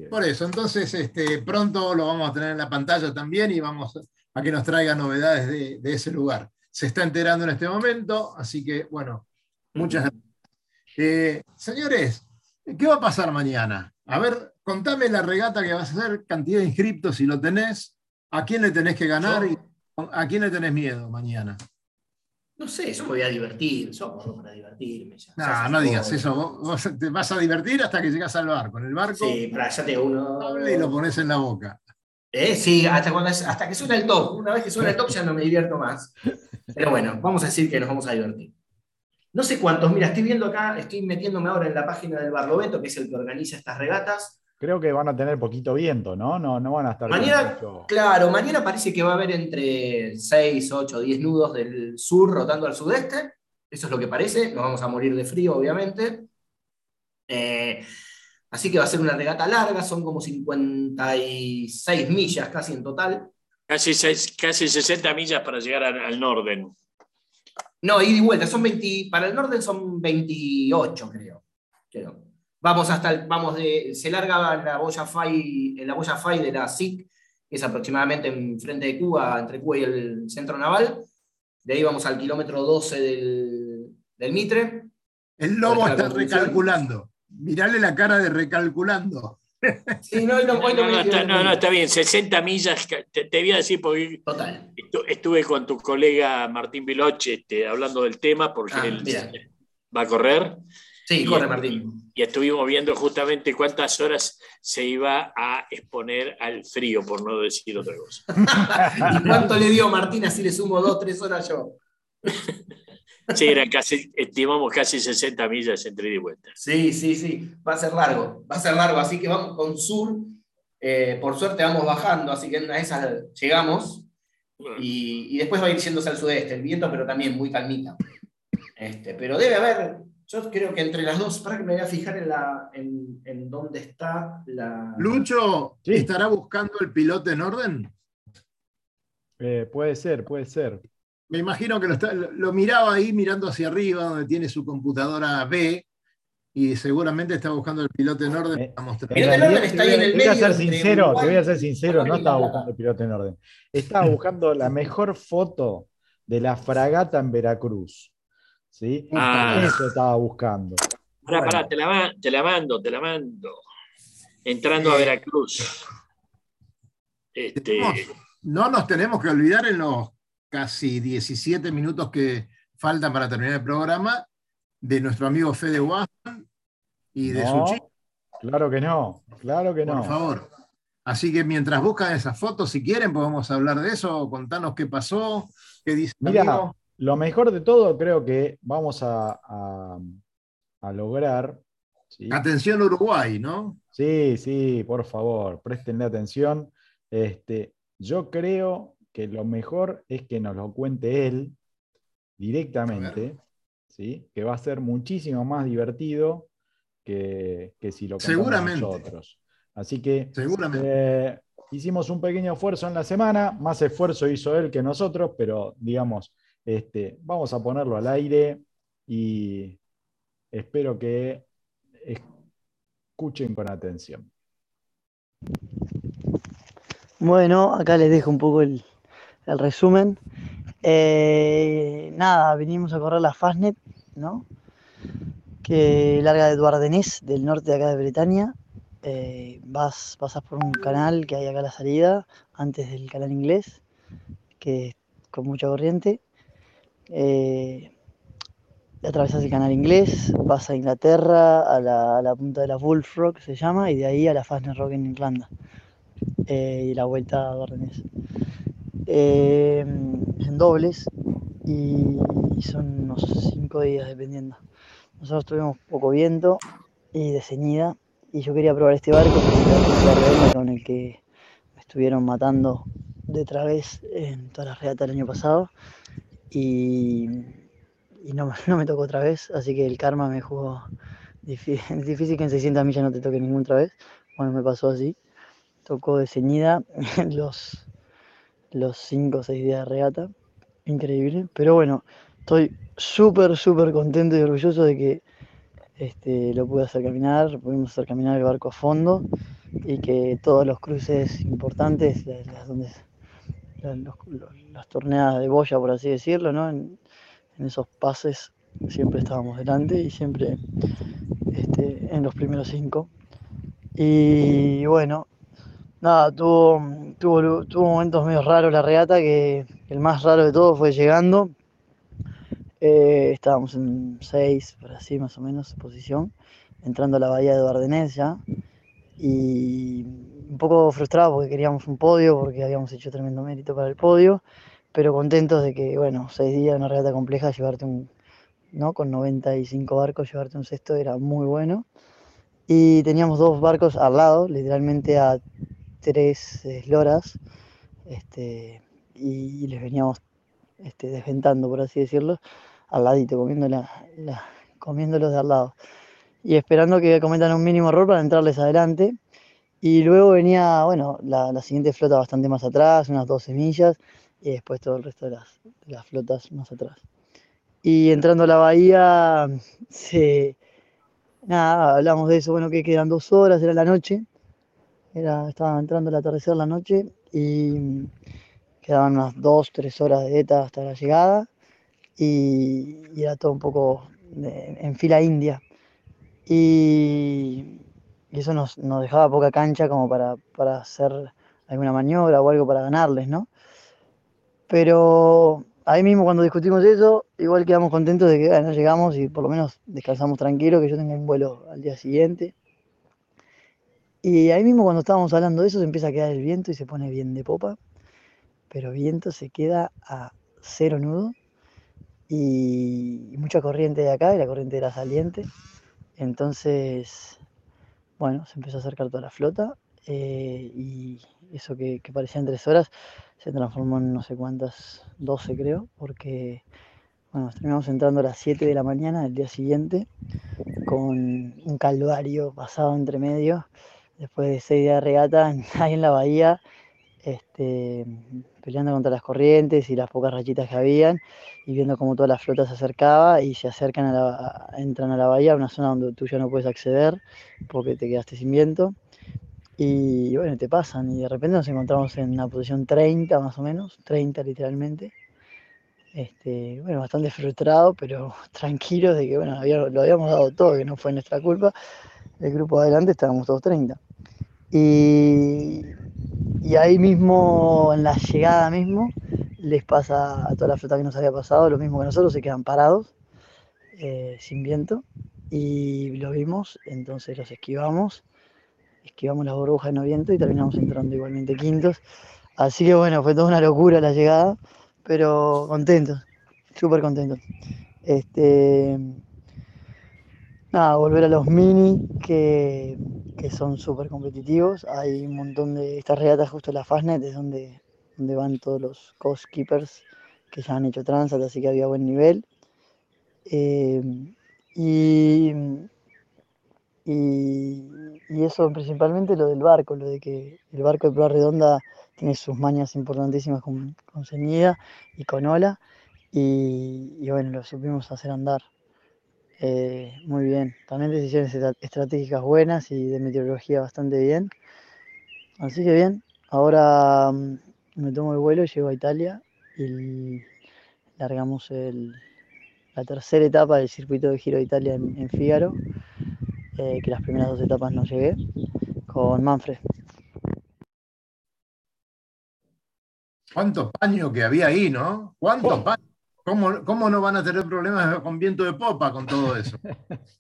Por eso, entonces este, pronto lo vamos a tener en la pantalla también y vamos a que nos traiga novedades de, ese lugar. Se está enterando en este momento, así que bueno, muchas gracias. Eh, señores, ¿qué va a pasar mañana? A ver, contame la regata que vas a hacer, cantidad de inscriptos si lo tenés, a quién le tenés que ganar y ¿A quién le tenés miedo mañana? No sé, yo me voy a divertir, yo para divertirme. no, no digas eso, vos, te vas a divertir hasta que llegas al barco. En el barco, sí, para ya te uno. Y lo pones en la boca. Eh, sí, hasta, cuando, hasta que suena el top. Una vez que suena el top ya no me divierto más. Pero bueno, vamos a decir que nos vamos a divertir. No sé cuántos, mira, estoy viendo acá, estoy metiéndome ahora en la página del Barlovento, que es el que organiza estas regatas. Creo que van a tener poquito viento, ¿no? No, no van a estar. Mañana, claro, mañana parece que va a haber entre 6, 8, 10 nudos del sur rotando al sudeste. Eso es lo que parece. Nos vamos a morir de frío, obviamente. Eh, así que va a ser una regata larga, son como 56 millas casi en total. Casi, casi 60 millas para llegar al, al Norden. No, ida y vuelta, son 20, para el Norden son 28, creo. creo. Vamos hasta el, vamos de, se larga la boya FAI, en la boya FAI de la SIC, que es aproximadamente en frente de Cuba, entre Cuba y el centro naval. De ahí vamos al kilómetro 12 del, del Mitre. El lobo está recalculando. Mirale la cara de recalculando. Sí, no, no, no, está, bien, 60 millas, te, voy a decir porque Total. estuve con tu colega Martín Viloche este, hablando del tema, porque ah, él va a correr. Sí, corre Martín. Y estuvimos viendo justamente cuántas horas se iba a exponer al frío, por no decir otra cosa. ¿Y cuánto le dio Martín? Así le sumo dos, tres horas yo. sí, eran casi, estimamos casi 60 millas entre ida y vuelta. Sí, sí, sí. Va a ser largo. Va a ser largo. Así que vamos con sur. Eh, por suerte vamos bajando, así que en una de esas llegamos. Y, después va a ir yéndose al sudeste el viento, pero también muy calmita. Este, pero debe haber yo creo que entre las dos, para que me voy a fijar en, la, en, dónde está la. Lucho, ¿estará buscando el piloto en orden? Eh, puede ser, puede ser. Me imagino que lo, miraba ahí mirando hacia arriba, donde tiene su computadora B, y seguramente está buscando el piloto en orden eh, El piloto en orden está ahí en el medio. Te voy a ser sincero, te voy a ser sincero, no estaba buscando el piloto en orden. Estaba buscando la mejor foto de la fragata en Veracruz. ¿Sí? Ah. Eso estaba buscando. Pará, pará, te la, te la mando, te la mando. Entrando a Veracruz. Este... No nos tenemos que olvidar en los casi 17 minutos que faltan para terminar el programa de nuestro amigo Fede Watson y de su chico. Claro que no, claro que no. Por favor. Así que mientras buscan esas fotos, si quieren, podemos hablar de eso, contanos qué pasó, qué dice. Mira, lo mejor de todo creo que vamos a, lograr. Atención Uruguay, ¿no? Sí, sí, por favor, prestenle atención. Este, yo creo que lo mejor es que nos lo cuente él directamente, ¿sí? que va a ser muchísimo más divertido que, si lo contamos nosotros. Así que Seguramente. Eh, hicimos un pequeño esfuerzo en la semana, más esfuerzo hizo él que nosotros, pero digamos, este, vamos a ponerlo al aire y espero que escuchen con atención. Bueno, acá les dejo un poco el, resumen. Eh, nada, vinimos a correr la Fastnet, ¿no? Que larga de Duardenés, del norte de acá de Bretaña. Eh, vas, pasas por un canal que hay acá a la salida, antes del canal inglés, que es con mucha corriente eh, atravesas el canal inglés, vas a Inglaterra, a la, punta de la Bullfrog se llama, y de ahí a la Fastnet Rock en Irlanda. Eh, y la vuelta a Dornes. Eh, en dobles y, son unos 5 días dependiendo. Nosotros tuvimos poco viento, y de ceñida. Y yo quería probar este barco, con el que me estuvieron matando de través en todas las regatas del año pasado. Y, no, no, me tocó otra vez, así que el karma me jugó. Difícil, es difícil que en 600 millas no te toque ninguna otra vez. Bueno, me pasó así. Tocó de ceñida los, los 5 o 6 días de regata. Increíble. Pero bueno, estoy súper, súper contento y orgulloso de que este, lo pude hacer caminar, pudimos hacer caminar el barco a fondo y que todos los cruces importantes, las, donde, las torneadas de boya, por así decirlo, ¿no? en, esos pases siempre estábamos delante y siempre este, en los primeros cinco. Y bueno, nada, tuvo, tuvo, tuvo momentos medio raros la regata, que el más raro de todo fue llegando. Eh, estábamos en 6, por así más o menos, posición, entrando a la bahía de Bardenés ya. Y un poco frustrado porque queríamos un podio, porque habíamos hecho tremendo mérito para el podio, pero contentos de que, bueno, seis días, una regata compleja, llevarte un, ¿no? Con 95 barcos, llevarte un sexto era muy bueno. Y teníamos dos barcos al lado, literalmente a tres esloras, este, y les veníamos este, desventando, por así decirlo, al ladito, comiendo la, comiéndolos de al lado. Y esperando que cometan un mínimo error para entrarles adelante. Y luego venía, bueno, la, siguiente flota bastante más atrás, unas 12 millas, y después todo el resto de las, flotas más atrás. Y entrando a la bahía, se, hablamos de eso, bueno, que quedan dos horas, era la noche, era, estaba entrando el atardecer la noche y quedaban unas dos, tres horas de ETA hasta la llegada y, era todo un poco en fila india. Y, y eso nos, nos, dejaba poca cancha como para, para hacer alguna maniobra o algo para ganarles, ¿no? Pero ahí mismo cuando discutimos eso, igual quedamos contentos de que bueno, llegamos y por lo menos descansamos tranquilos, que yo tengo un vuelo al día siguiente. Y ahí mismo cuando estábamos hablando de eso se empieza a quedar el viento y se pone bien de popa, pero viento se queda a cero nudo y mucha corriente de acá y la corriente era saliente. Entonces, bueno, se empezó a acercar toda la flota eh, y eso que, que parecían tres horas se transformó en no sé cuántas, 12 creo, porque bueno, terminamos entrando a las 7 de la mañana del día siguiente con un calvario pasado entre medio, después de 6 días de regata ahí en la bahía, este, peleando contra las corrientes y las pocas rachitas que habían y viendo cómo toda la flota se acercaba y se acercan a la, entran a la bahía, una zona donde tú ya no puedes acceder porque te quedaste sin viento y bueno, te pasan y de repente nos encontramos en una posición 30 más o menos, 30 literalmente. Este, bueno, bastante frustrado, pero tranquilo de que bueno, lo habíamos dado todo, que no fue nuestra culpa. El grupo de adelante estábamos todos 30. Y, ahí mismo, en la llegada mismo, les pasa a toda la flota que nos había pasado, lo mismo que nosotros, se quedan parados, eh, sin viento, y lo vimos, entonces los esquivamos esquivamos las burbujas no viento y terminamos entrando igualmente quintos. Así que bueno, fue toda una locura la llegada, pero contentos, súper contentos. Este, nada, volver a los mini que, que son súper competitivos. Hay un montón de estas regatas justo en la Fastnet, es donde, van todos los coast keepers que ya han hecho transat, así que había buen nivel. Eh, y y, eso principalmente lo del barco, lo de que el barco de Proa Redonda tiene sus mañas importantísimas con, con ceñida y con ola, y, y, bueno, lo supimos hacer andar eh, muy bien. También decisiones estratégicas buenas y de meteorología bastante bien. Así que bien, ahora um, me tomo el vuelo, llego a Italia y largamos el, la tercera etapa del circuito de Giro de Italia en, en Fígaro eh, que las primeras dos etapas no llegué, con Manfred. ¿Cuántos paños que había ahí, no? ¿Cuántos oh. paños? ¿Cómo, ¿Cómo, no van a tener problemas con viento de popa con todo eso?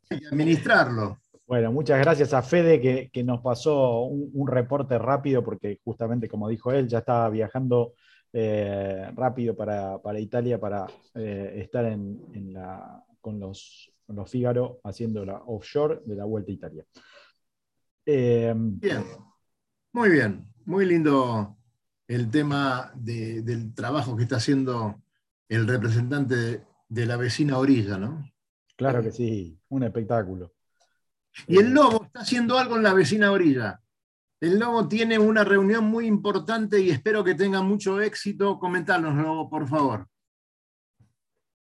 Que administrarlo. Bueno, muchas gracias a Fede que, que nos pasó un, un, reporte rápido, porque justamente como dijo él, ya estaba viajando eh, rápido para, para, Italia para eh, estar en, en la, con los los Fígaro haciendo la offshore de la Vuelta a Italia. Eh, bien, muy bien, muy lindo el tema del trabajo que está haciendo el representante de, la vecina orilla, ¿no? Claro que sí, un espectáculo. Y el Lobo está haciendo algo en la vecina orilla. El Lobo tiene una reunión muy importante y espero que tenga mucho éxito. Comentarnos, Lobo, por favor.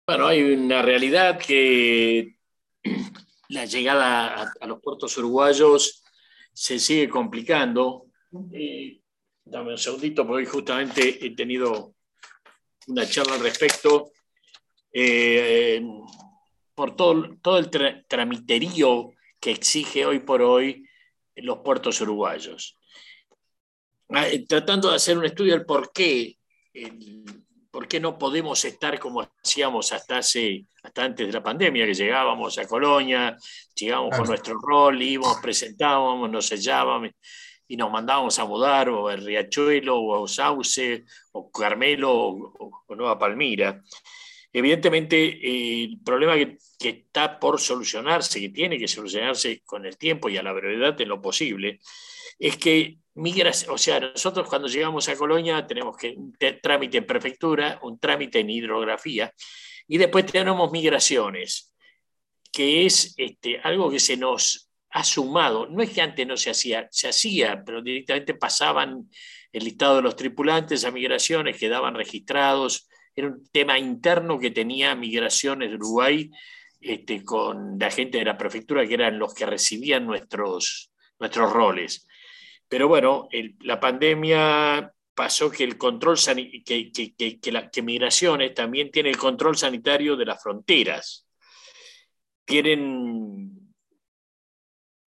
Bueno, hay una realidad que la llegada a, los puertos uruguayos se sigue complicando. Eh, dame un segundito, porque hoy justamente he tenido una charla al respecto. Eh, por todo, todo el tramiterío que exige hoy por hoy los puertos uruguayos. Ah, eh, tratando de hacer un estudio del por qué, por qué no podemos estar como hacíamos hasta, hace, hasta antes de la pandemia, que llegábamos a Colonia, llegábamos con nuestro rol, íbamos, presentábamos, nos sellábamos y nos mandábamos a mudar o a Riachuelo o a Sauce o Carmelo o, Nueva Palmira. Evidentemente, eh, el problema que, que, está por solucionarse, que tiene que solucionarse con el tiempo y a la brevedad en lo posible, es que migras, o sea, nosotros cuando llegamos a Colonia tenemos que un trámite en prefectura, un trámite en hidrografía, y después tenemos migraciones, que es este, algo que se nos ha sumado. No es que antes no se hacía, se hacía, pero directamente pasaban el listado de los tripulantes a migraciones, quedaban registrados. Era un tema interno que tenía migraciones de Uruguay este, con la gente de la prefectura, que eran los que recibían nuestros, nuestros roles. Pero bueno, la pandemia pasó que el control que, que, la, que migraciones también tiene el control sanitario de las fronteras. Tienen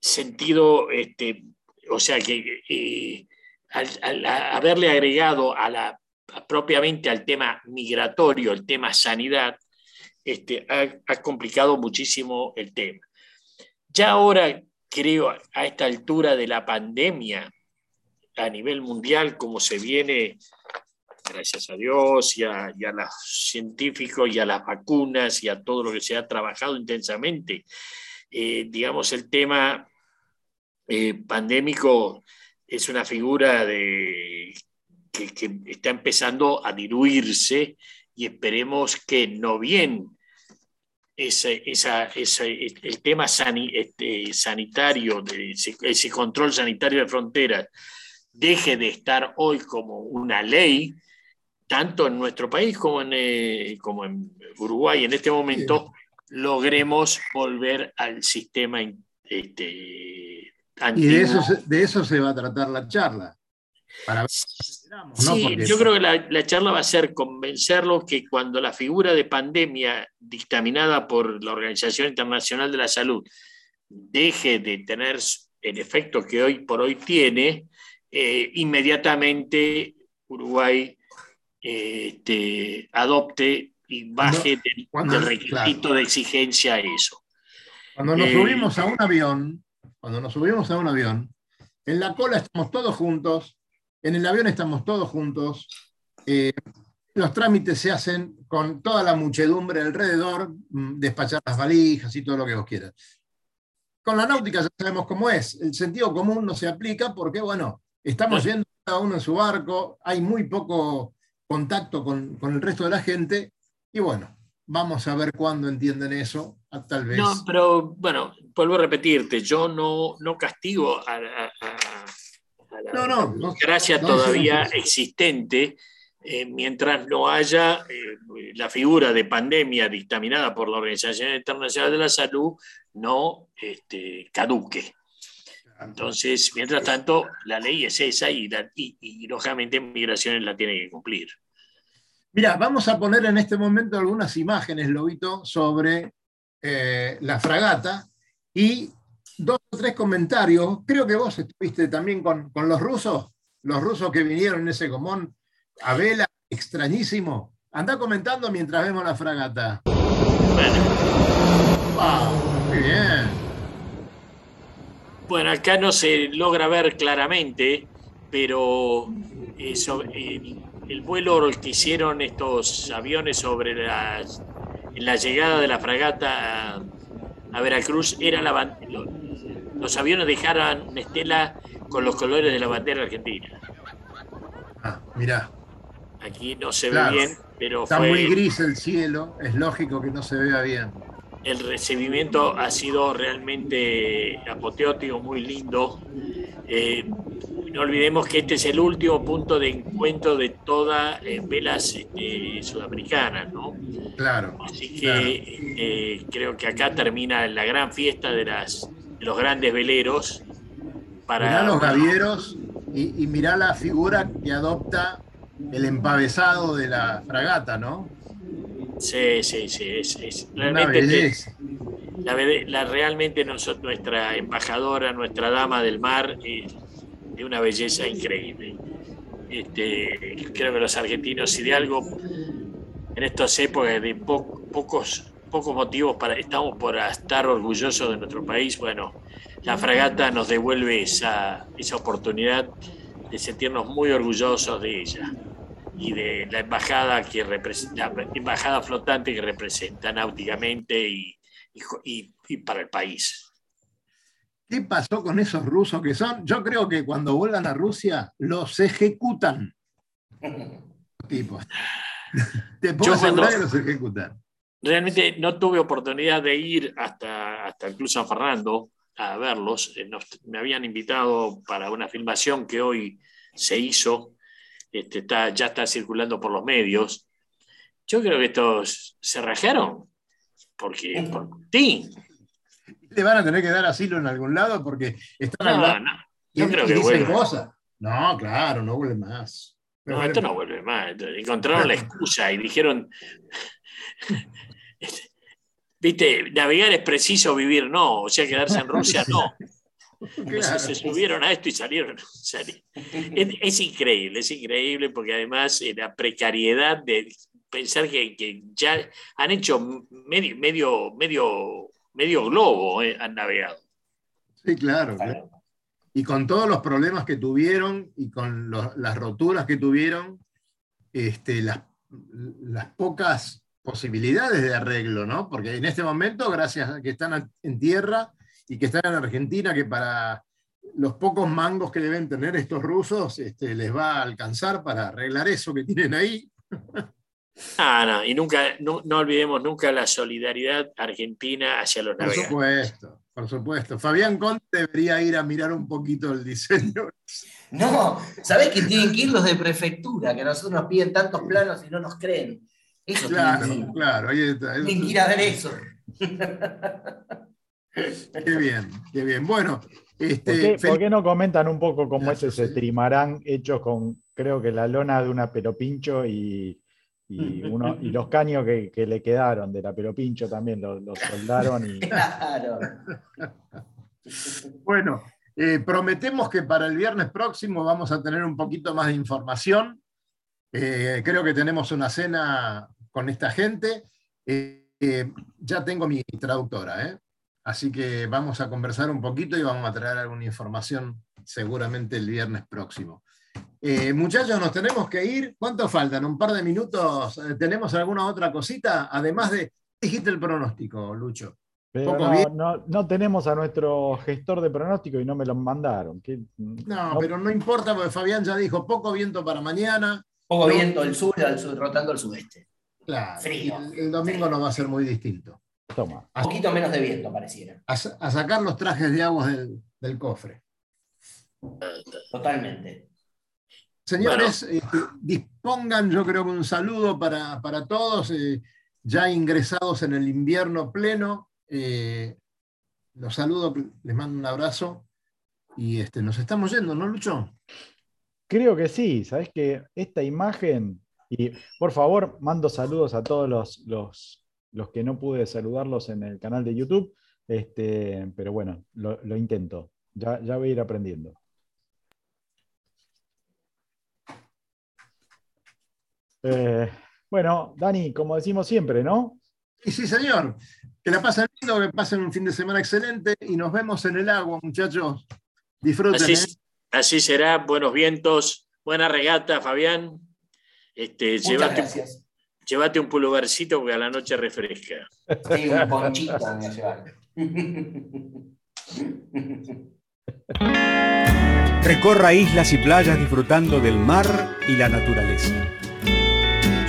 sentido, este, o sea que eh, al, haberle agregado a la, propiamente al tema migratorio, el tema sanidad, este, ha complicado muchísimo el tema. Ya ahora creo, a esta altura de la pandemia a nivel mundial, como se viene, gracias a Dios y a, los científicos y a las vacunas y a todo lo que se ha trabajado intensamente, eh, digamos, el tema eh, pandémico es una figura de, que, está empezando a diluirse y esperemos que no bien ese, esa, el tema este, sanitario, ese, control sanitario de fronteras, deje de estar hoy como una ley, tanto en nuestro país como en, eh, como en Uruguay en este momento, logremos volver al sistema este, antiguo. Y de eso, de eso se va a tratar la charla. Para Sí, yo creo que la, charla va a ser convencerlos que cuando la figura de pandemia dictaminada por la Organización Internacional de la Salud deje de tener el efecto que hoy por hoy tiene, eh, inmediatamente Uruguay este, adopte y baje del, requisito de exigencia a eso. Cuando nos eh, subimos a un avión, cuando nos subimos a un avión, en la cola estamos todos juntos, en el avión estamos todos juntos. Eh, los trámites se hacen con toda la muchedumbre alrededor, mm, despachar las valijas y todo lo que vos quieras. Con la náutica ya sabemos cómo es. El sentido común no se aplica porque, bueno, estamos yendo cada uno en su barco, hay muy poco contacto con, con el resto de la gente y, bueno, vamos a ver cuándo entienden eso, tal vez. No, pero bueno, vuelvo a repetirte, yo no, no castigo a no, no, gracia todavía existente, eh, mientras no haya eh, la figura de pandemia dictaminada por la Organización Internacional de la Salud, no este, caduque. Entonces, mientras tanto, la ley es esa y, y, lógicamente migraciones la tiene que cumplir. Mira, vamos a poner en este momento algunas imágenes, Lobito, sobre eh, la fragata y dos o tres comentarios. Creo que vos estuviste también con, los rusos, los rusos que vinieron en ese común a vela, extrañísimo. Anda comentando mientras vemos la fragata. Bueno. muy bien. Bueno, acá no se logra ver claramente, pero eso, el, vuelo que hicieron estos aviones sobre la, la llegada de la fragata a Veracruz era la los aviones dejaran una estela con los colores de la bandera argentina. Ah, mirá, Aquí no se Claro. ve bien, pero está fue muy gris el cielo, es lógico que no se vea bien. el recibimiento ha sido realmente apoteótico, muy lindo. Eh, no olvidemos que este es el último punto de encuentro de todas las velas este, sudamericanas, ¿no? Claro. Así claro. que eh, creo que acá termina la gran fiesta de, las, de los grandes veleros. Para, Mirá los gavieros y, y mirá la figura que adopta el empavesado de la fragata, ¿no? Sí, sí, sí. Es, es- Una realmente, belleza. la, la- realmente nosotros, nuestra embajadora, nuestra dama del mar, es de una belleza increíble. Este, creo que los argentinos, si de algo en estas épocas de po- pocos, pocos motivos para estamos por estar orgullosos de nuestro país, bueno, la fragata nos devuelve esa, esa oportunidad de sentirnos muy orgullosos de ella y de la embajada que representa, la embajada flotante que representa náuticamente y, y y para el país. ¿Qué pasó con esos rusos que son? Yo creo que cuando vuelvan a Rusia los ejecutan. Tipos. Te puedo Yo asegurar cuando- que los ejecutan. Realmente no tuve oportunidad de ir hasta, hasta el Club San Fernando a verlos. Eh, nos- me habían invitado para una filmación que hoy se hizo. Este, está, ya está circulando por los medios. Yo creo que estos se rajaron. Porque, por ti. Van a tener que dar asilo en algún lado porque están No, hablando no, y, no creo y que dicen vuelva. cosas. No, claro, no vuelve más. No, esto no vuelve más. Encontraron la excusa y dijeron, viste, navegar es preciso, vivir no, o sea, quedarse en Rusia no. Claro. se subieron a esto y salieron. es increíble, es increíble porque además eh, la precariedad de pensar que, que ya han hecho medio, medio, medio, medio globo, eh, han navegado. Sí, claro, claro. Y con todos los problemas que tuvieron y con los- las roturas que tuvieron, este, las, las pocas posibilidades de arreglo, ¿no? Porque en este momento, gracias a que están en tierra y que están en Argentina, que para los pocos mangos que deben tener estos rusos, este, les va a alcanzar para arreglar eso que tienen ahí. Ah, no, y nunca, no, no olvidemos nunca la solidaridad argentina hacia los Por navegantes. supuesto, por supuesto. Fabián Conte debería ir a mirar un poquito el diseño. No, ¿sabés que tienen que ir los de prefectura? Que a nosotros nos piden tantos planos y no nos creen. Eso Claro, tienen que ir. claro, ahí está. Tienen que ir a ver eso. Qué bien, qué bien. Bueno, ¿Por este, qué, fel- por qué no comentan un poco cómo es Eso ese trimarán hecho con, creo que la lona de una pelopincho y, y, uno- y los caños que, que le quedaron de la pelopincho también los, los soldaron y Claro. bueno, eh, prometemos que para el viernes próximo vamos a tener un poquito más de información. Eh, creo que tenemos una cena con esta gente. Eh, eh, ya tengo mi traductora, ¿eh? así que vamos a conversar un poquito y vamos a traer alguna información seguramente el viernes próximo. Eh, muchachos, nos tenemos que ir. ¿Cuánto faltan? ¿Un par de minutos? Eh, ¿Tenemos alguna otra cosita? Además de, dijiste el pronóstico, Lucho. Pero Poco no, bien. no- no tenemos a nuestro gestor de pronóstico y no me lo mandaron. ¿Qué- No, pero no importa porque Fabián ya dijo poco viento para mañana. Poco No. viento del sur, al sur, rotando al sudeste. Claro, Frío. el, el domingo no va a ser muy distinto. Toma. Un poquito menos de viento pareciera. A, sa- a sacar los trajes de agua del, del cofre. Totalmente. Señores, este, dispongan, yo creo que un saludo para, para todos, eh, ya ingresados en el invierno pleno. eh, los saludo, les mando un abrazo y este, nos estamos yendo, ¿no, Lucho? Creo que sí, sabes que esta imagen, y por favor, mando saludos a todos los, los, los que no pude saludarlos en el canal de YouTube, este, pero bueno, lo, lo intento, ya, ya voy a ir aprendiendo. Eh, bueno, Dani, como decimos siempre, ¿no? Y sí, señor. Que la pasen lindo, que pasen un fin de semana excelente y nos vemos en el agua, muchachos. Disfruten. Así, ¿eh? así será, buenos vientos, buena regata, Fabián. Este, Muchas llévate, gracias. llévate un pullovercito porque a la noche refresca. Sí, un ponchito me voy a llevar. Recorra islas y playas disfrutando del mar y la naturaleza.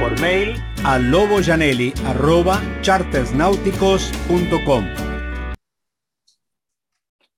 Por mail a loboyanelli.chartersnáuticos.com